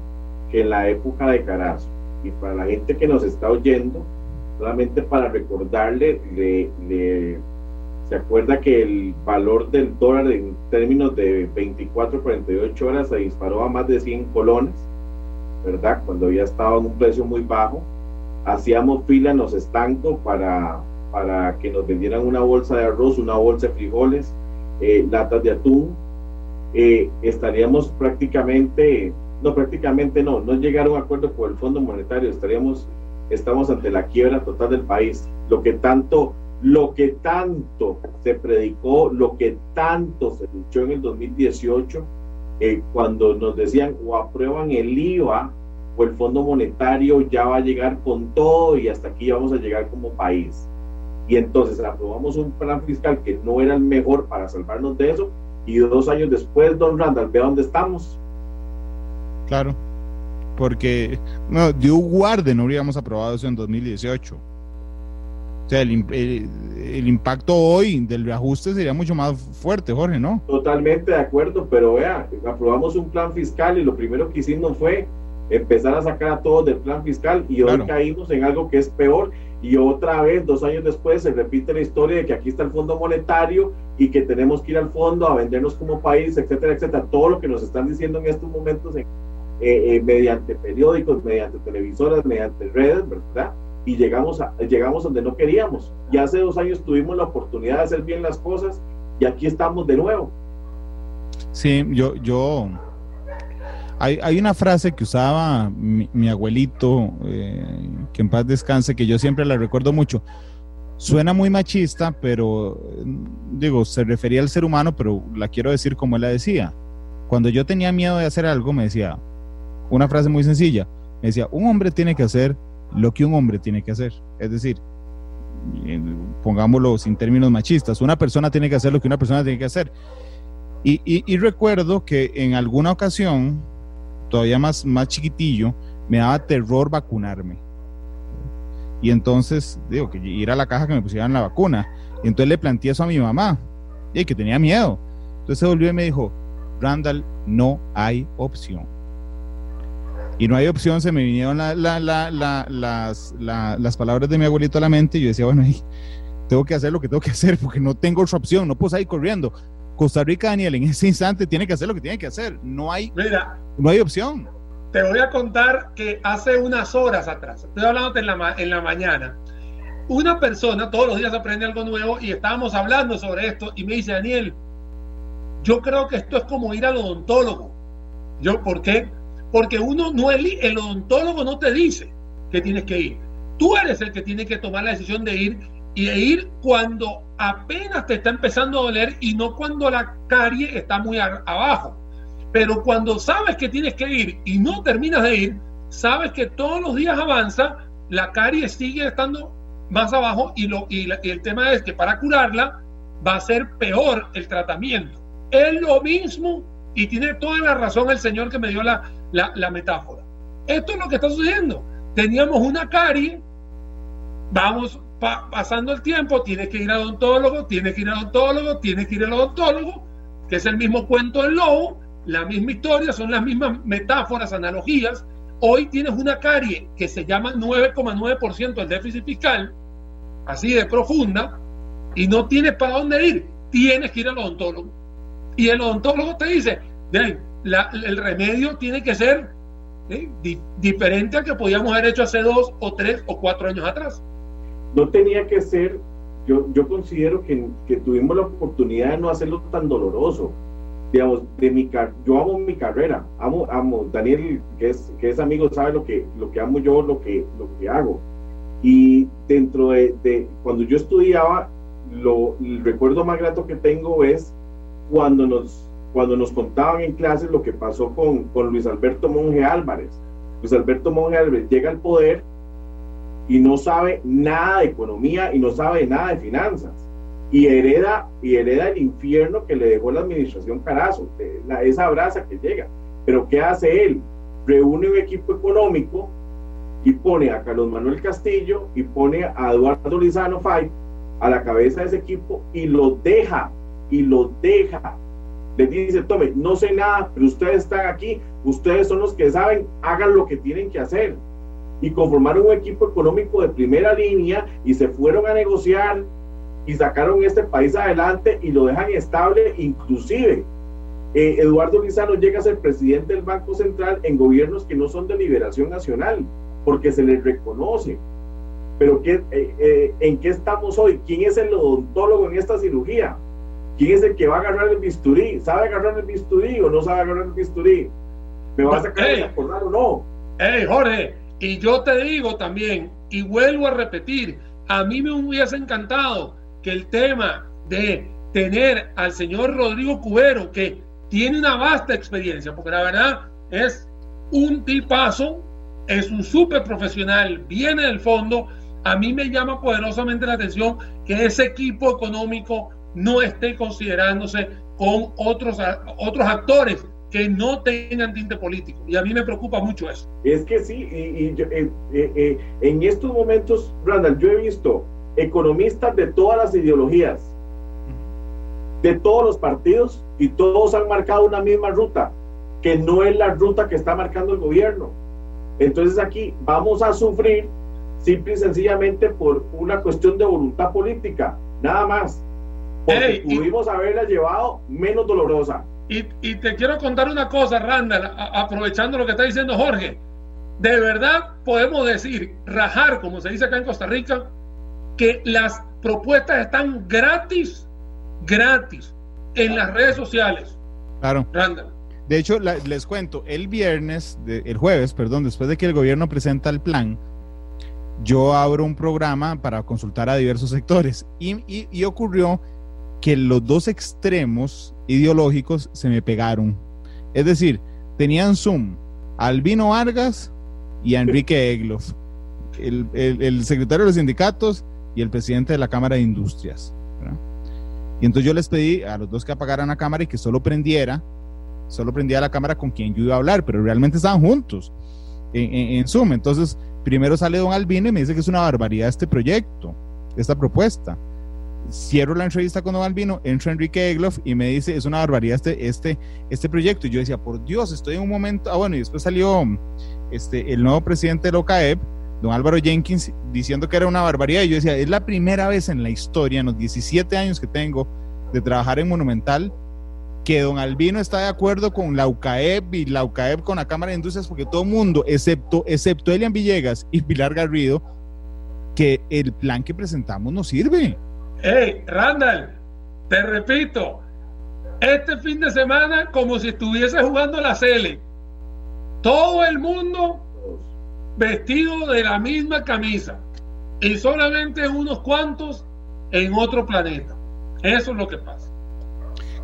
que en la época de Carazo. Y para la gente que nos está oyendo, solamente para recordarle, le, se acuerda que el valor del dólar en términos de 24, 48 horas se disparó a más de 100 colones ¿verdad? Cuando había estado en un precio muy bajo, hacíamos fila en los estancos para, para que nos vendieran una bolsa de arroz, una bolsa de frijoles, eh, latas de atún. Eh, estaríamos prácticamente, no, prácticamente no, no llegaron a acuerdo con el Fondo Monetario, estaríamos, estamos ante la quiebra total del país. Lo que tanto, lo que tanto se predicó, lo que tanto se luchó en el 2018 eh, cuando nos decían o aprueban el IVA o el Fondo Monetario ya va a llegar con todo y hasta aquí vamos a llegar como país. Y entonces aprobamos un plan fiscal que no era el mejor para salvarnos de eso y dos años después, don Randall, vea dónde estamos. Claro, porque no, de un guarde no habríamos aprobado eso en 2018 sea, el, el, el, impacto hoy del reajuste sería mucho más fuerte, Jorge, ¿no? Totalmente de acuerdo, pero vea, aprobamos un plan fiscal y lo primero que hicimos fue empezar a sacar a todos del plan fiscal y hoy claro. caímos en algo que es peor y otra vez, dos años después, se repite la historia de que aquí está el Fondo Monetario y que tenemos que ir al fondo a vendernos como país, etcétera, etcétera. Todo lo que nos están diciendo en estos momentos eh, eh, mediante periódicos, mediante televisoras, mediante redes, ¿verdad? Y llegamos, a, llegamos donde no queríamos. Y hace dos años tuvimos la oportunidad de hacer bien las cosas y aquí estamos de nuevo. Sí, yo, yo, hay, hay una frase que usaba mi, abuelito, eh, que en paz descanse, que yo siempre la recuerdo mucho. Suena muy machista, pero digo, se refería al ser humano, pero la quiero decir como él la decía. Cuando yo tenía miedo de hacer algo, me decía una frase muy sencilla. Me decía, un hombre tiene que hacer lo que un hombre tiene que hacer. Es decir, pongámoslo sin términos machistas, una persona tiene que hacer lo que una persona tiene que hacer. Y, y, recuerdo que en alguna ocasión, todavía más, más chiquitillo, me daba terror vacunarme y entonces, digo, que ir a la caja que me pusieran la vacuna. Y entonces le planteé eso a mi mamá, y que tenía miedo. Entonces se volvió y me dijo, Randall, no hay opción. Y no hay opción, se me vinieron las, las, palabras de mi abuelito a la mente y yo decía, bueno, tengo que hacer lo que tengo que hacer porque no tengo otra opción, no puedo salir corriendo. Costa Rica, Daniel, en ese instante tiene que hacer lo que tiene que hacer. No hay, no hay opción. Te voy a contar que hace unas horas atrás, estoy hablando en la, en la mañana, una persona todos los días aprende algo nuevo y estábamos hablando sobre esto y me dice, Daniel, yo creo que esto es como ir al odontólogo. Yo, ¿por qué? Porque uno no el, el odontólogo no te dice que tienes que ir. Tú eres el que tiene que tomar la decisión de ir y de ir cuando apenas te está empezando a doler y no cuando la carie está muy abajo. Pero cuando sabes que tienes que ir y no terminas de ir, sabes que todos los días avanza, la caries sigue estando más abajo y, lo, y, el tema es que para curarla va a ser peor el tratamiento. Es lo mismo y tiene toda la razón el señor que me dio la, la, metáfora. Esto es lo que está sucediendo. Teníamos una carie, vamos pasando el tiempo, tienes que ir al odontólogo, tienes que ir al odontólogo, tienes que ir al odontólogo, que es el mismo cuento del lobo, la misma historia, son las mismas metáforas, analogías. Hoy tienes una carie que se llama 9,9% del déficit fiscal, así de profunda, y no tienes para dónde ir. Tienes que ir al odontólogo. Y el odontólogo te dice, el remedio tiene que ser diferente al que podíamos haber hecho hace dos o tres o cuatro años atrás. No tenía que ser, yo, yo considero que tuvimos la oportunidad de no hacerlo tan doloroso digamos, de mi yo amo mi carrera, amo, amo, Daniel, que es, que es amigo, sabe lo que, lo que amo yo, lo que, lo que hago. Y dentro de, de cuando yo estudiaba, lo, el recuerdo más grato que tengo es cuando nos, cuando nos contaban en clases lo que pasó con, con Luis Alberto Monge Álvarez. Luis Alberto Monge Álvarez llega al poder y no sabe nada de economía y no sabe nada de finanzas y hereda, y hereda el infierno que le dejó la administración Carazo, esa brasa que llega. Pero ¿qué hace él? Reúne un equipo económico y pone a Carlos Manuel Castillo y pone a Eduardo Lizano Fay a la cabeza de ese equipo y lo deja, y lo deja. Les dice, tome, no sé nada, pero ustedes están aquí, ustedes son los que saben, hagan lo que tienen que hacer. Y conformaron un equipo económico de primera línea y se fueron a negociar y sacaron este país adelante y lo dejan estable, inclusive eh, Eduardo Lizano llega a ser presidente del Banco Central en gobiernos que no son de liberación nacional, porque se les reconoce. Pero ¿qué, eh, eh, ¿en qué estamos hoy? ¿Quién es el odontólogo en esta cirugía? ¿Quién es el que va a agarrar el bisturí? ¿Sabe agarrar el bisturí o no sabe agarrar el bisturí? ¿Me vas a sacar hey, acordar o no? Hey, Jorge, y yo te digo también, y vuelvo a repetir, a mí me hubiese encantado que el tema de tener al señor Rodrigo Cubero, que tiene una vasta experiencia, porque la verdad es un tipazo, es un súper profesional, viene del fondo. A mí me llama poderosamente la atención que ese equipo económico no esté considerándose con otros, otros actores que no tengan tinte político. Y a mí me preocupa mucho eso. Es que sí, y, eh, eh, eh, en estos momentos, Randall, yo he visto economistas de todas las ideologías, de todos los partidos, y todos han marcado una misma ruta, que no es la ruta que está marcando el gobierno. Entonces aquí vamos a sufrir simple y sencillamente por una cuestión de voluntad política, nada más. Porque pudimos haberla llevado menos dolorosa. Y, y, te quiero contar una cosa, Randall, aprovechando lo que está diciendo Jorge. De verdad podemos decir, rajar, como se dice acá en Costa Rica, que las propuestas están gratis, gratis, en las redes sociales. Claro. Randall. De hecho, les cuento, el viernes, el jueves, perdón, después de que el gobierno presenta el plan, yo abro un programa para consultar a diversos sectores y, ocurrió que los dos extremos ideológicos se me pegaron. Es decir, tenían Zoom a Albino Vargas y a Enrique Egloff, el, el, secretario de los sindicatos y el presidente de la Cámara de Industrias. Y entonces yo les pedí a los dos que apagaran la cámara y que solo prendiera, solo prendía la cámara con quien yo iba a hablar, pero realmente estaban juntos en Zoom. Entonces Primero sale don Albino y me dice que es una barbaridad este proyecto, esta propuesta. Cierro la entrevista con don Albino, entra Enrique Egloff y me dice, es una barbaridad este, este, este proyecto. Y yo decía, por Dios, estoy en un momento... Ah, bueno, y después salió este, el nuevo presidente del OCAEP, don Álvaro Jenkins, diciendo que era una barbaridad. Y yo decía, es la primera vez en la historia, en los 17 años que tengo de trabajar en Monumental, que don Albino está de acuerdo con la UCAEP y la UCAEP con la Cámara de Industrias, porque todo el mundo, excepto, excepto Elian Villegas y Pilar Garrido, que el plan que presentamos no sirve. Hey, Randall, te repito, este fin de semana como si estuviese jugando la Cele. Todo el mundo vestido de la misma camisa y solamente unos cuantos en otro planeta. Eso es lo que pasa.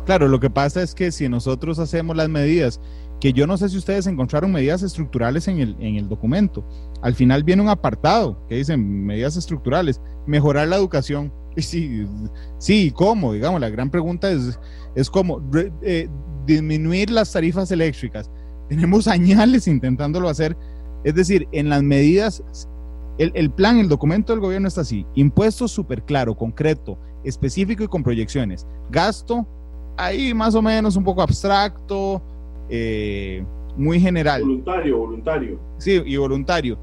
Claro, lo que pasa es que si nosotros hacemos las medidas, que yo no sé si ustedes encontraron medidas estructurales en el, en el documento, al final viene un apartado que dice medidas estructurales, mejorar la educación. Y sí, sí, ¿cómo? Digamos, la gran pregunta es, es cómo eh, disminuir las tarifas eléctricas. Tenemos añales intentándolo hacer. Es decir, en las medidas, el, el plan, el documento del gobierno está así, impuestos súper claro, concreto, específico y con proyecciones. Gasto ahí más o menos un poco abstracto, eh, muy general. Voluntario, voluntario. Sí, y voluntario.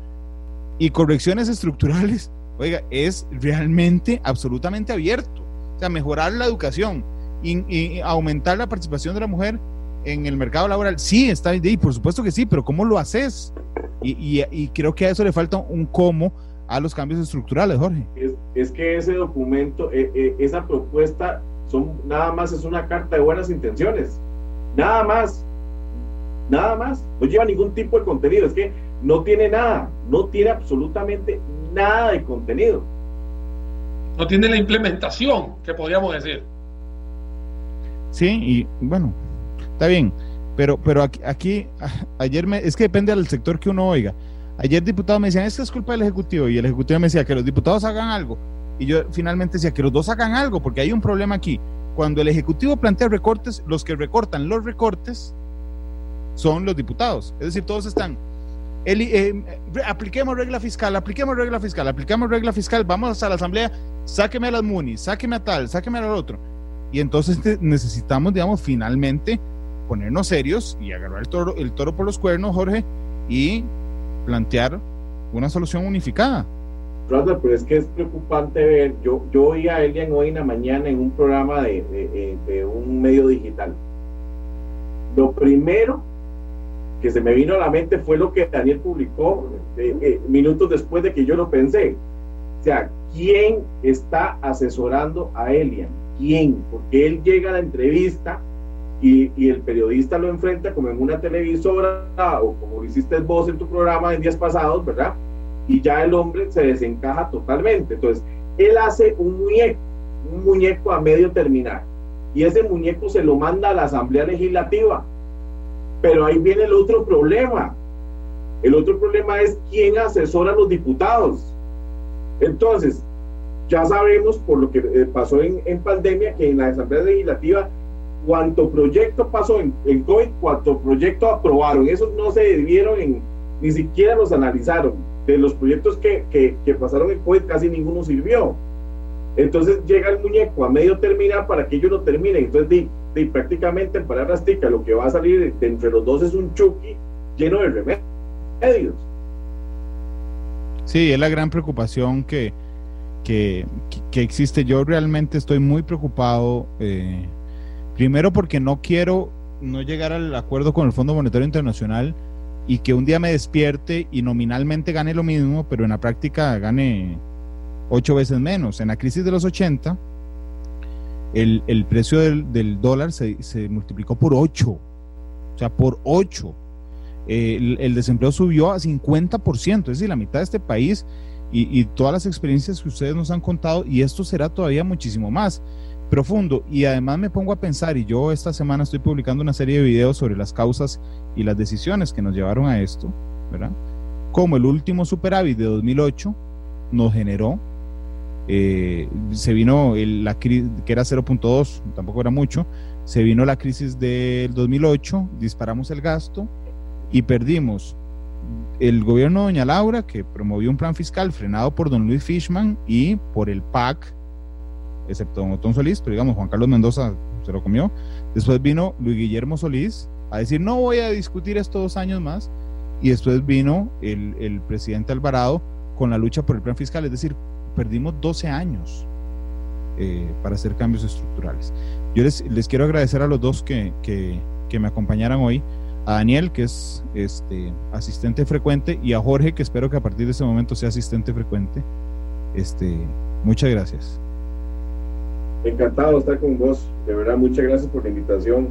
Y correcciones estructurales, oiga, es realmente absolutamente abierto. O sea, mejorar la educación y, aumentar la participación de la mujer en el mercado laboral. Sí, está ahí, por supuesto que sí, pero ¿cómo lo haces? Y, creo que a eso le falta un cómo a los cambios estructurales, Jorge. Es, que ese documento, eh, eh, esa propuesta son, nada más es una carta de buenas intenciones. Nada más. Nada más. No lleva ningún tipo de contenido. Es que no tiene nada. No tiene absolutamente nada de contenido. No tiene la implementación, que podríamos decir. Sí, y bueno, está bien. Pero, pero aquí, aquí ayer me, es que depende del sector que uno oiga. Ayer diputados me decían, es que es culpa del Ejecutivo. Y el Ejecutivo me decía que los diputados hagan algo. Y yo finalmente decía que los dos hagan algo, porque hay un problema aquí. Cuando el Ejecutivo plantea recortes, los que recortan los recortes son los diputados. Es decir, todos están, eh, apliquemos regla fiscal, apliquemos regla fiscal, apliquemos regla fiscal, vamos a la asamblea, sáqueme a las MUNI, sáqueme a tal, sáqueme al otro. Y entonces necesitamos, digamos, finalmente ponernos serios y agarrar el toro, el toro por los cuernos, Jorge, y plantear una solución unificada pero es que es preocupante ver, yo, yo oí a Elian hoy en la mañana en un programa de, de, un medio digital. Lo primero que se me vino a la mente fue lo que Daniel publicó eh, eh, minutos después de que yo lo pensé. O sea, ¿quién está asesorando a Elian? ¿Quién? Porque él llega a la entrevista y, y, el periodista lo enfrenta como en una televisora o como hiciste vos en tu programa en días pasados, ¿verdad? y ya el hombre se desencaja totalmente. Entonces, él hace un muñeco, un muñeco a medio terminar, y ese muñeco se lo manda a la Asamblea Legislativa. Pero ahí viene el otro problema. El otro problema es quién asesora a los diputados. Entonces, ya sabemos por lo que eh, pasó en, pandemia que en la Asamblea Legislativa, cuánto proyecto pasó en, en COVID, cuánto proyecto aprobaron. Esos no se debieron en, ni siquiera los analizaron de los proyectos que, que, pasaron en COVID, casi ninguno sirvió. Entonces llega el muñeco a medio terminar para que ellos lo terminen. Entonces, de, prácticamente en palabras ticas, lo que va a salir de entre los dos es un chucky lleno de remedios. Sí, es la gran preocupación que, que, existe. Yo realmente estoy muy preocupado, eh, primero porque no quiero no llegar al acuerdo con el Fondo Monetario Internacional y que un día me despierte y nominalmente gane lo mismo, pero en la práctica gane ocho veces menos. En la crisis de los 80, el, precio del, dólar se, multiplicó por ocho, o sea, por ocho. el, el, desempleo subió a 50%, es decir, la mitad de este país y, todas las experiencias que ustedes nos han contado, y esto será todavía muchísimo más profundo. Y además me pongo a pensar, y yo esta semana estoy publicando una serie de videos sobre las causas y las decisiones que nos llevaron a esto, ¿verdad? Como el último superávit de 2008 nos generó, eh, se vino la crisis, que era 0.2, tampoco era mucho, se vino la crisis del 2008, disparamos el gasto y perdimos el gobierno de Doña Laura, que promovió un plan fiscal frenado por don Luis Fishman y por el PAC, excepto don Otón Solís, pero digamos, Juan Carlos Mendoza se lo comió. Después vino Luis Guillermo Solís a decir, no voy a discutir estos dos años más. Y después vino el, presidente Alvarado con la lucha por el plan fiscal, es decir, perdimos 12 años eh, para hacer cambios estructurales. Yo les, quiero agradecer a los dos que, que, que me acompañaran hoy a Daniel, que es este, asistente frecuente, y a Jorge, que espero que a partir de ese momento sea asistente frecuente. Este, muchas gracias. Encantado de estar con vos. De verdad, muchas gracias por la invitación.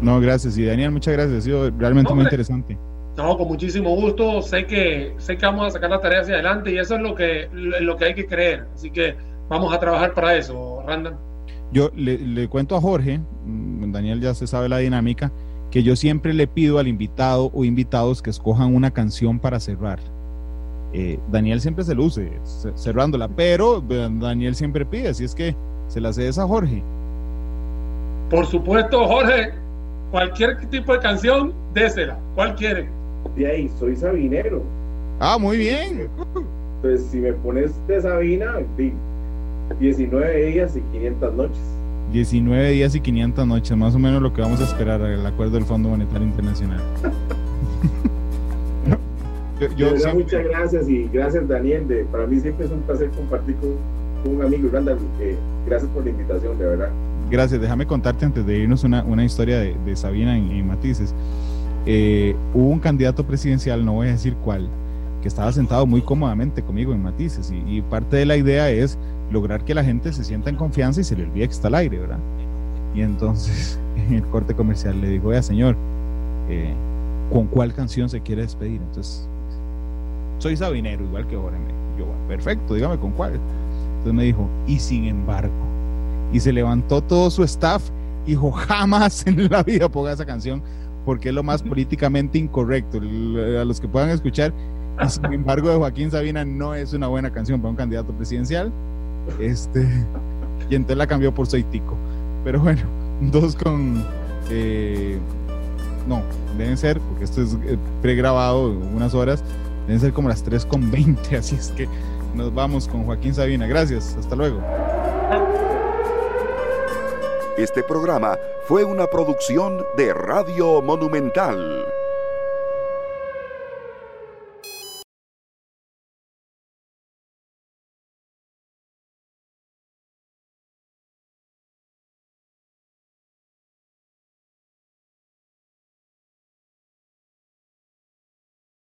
No, gracias. Y Daniel, muchas gracias. Ha sido realmente muy interesante. No, con muchísimo gusto. Sé que, sé que vamos a sacar la tarea hacia adelante y eso es lo que, lo que hay que creer. Así que vamos a trabajar para eso, Randall. Yo le, le cuento a Jorge, mm, Daniel ya se sabe la dinámica que yo siempre le pido al invitado o invitados que escojan una canción para cerrar. Eh, Daniel siempre se luce cerrándola, pero Daniel siempre pide, así es que se la cedes a Jorge. Por supuesto, Jorge, cualquier tipo de canción, désela. ¿Cuál quiere? De ahí, soy Sabinero. Ah, muy bien. Pues si me pones de Sabina, 19 días y 500 noches. 19 días y 500 noches, más o menos lo que vamos a esperar al acuerdo del Fondo Monetario Internacional. yo, Muchas gracias y gracias Daniel. De, para mí siempre es un placer compartir con, un amigo Randall. gracias por la invitación, de verdad. Gracias. Déjame contarte antes de irnos una, una historia de, de Sabina en, Matices. Eh, hubo un candidato presidencial, no voy a decir cuál, que estaba sentado muy cómodamente conmigo en Matices y, y parte de la idea es lograr que la gente se sienta en confianza y se le olvide que está al aire, ¿verdad? Y entonces en el corte comercial le digo, oiga señor, eh, ¿con cuál canción se quiere despedir? Entonces, soy sabinero, igual que ahora. Yo, perfecto, dígame con cuál. Entonces me dijo, y sin embargo. Y se levantó todo su staff y dijo, jamás en la vida ponga esa canción porque es lo más políticamente incorrecto. A los que puedan escuchar, y sin embargo, de Joaquín Sabina no es una buena canción para un candidato presidencial. Este, y entonces la cambió por Soitico. Pero bueno, dos con. Eh, no, deben ser, porque esto es eh, pregrabado unas horas, deben ser como las 3 con 20. Así es que nos vamos con Joaquín Sabina. Gracias, hasta luego. Este programa fue una producción de Radio Monumental.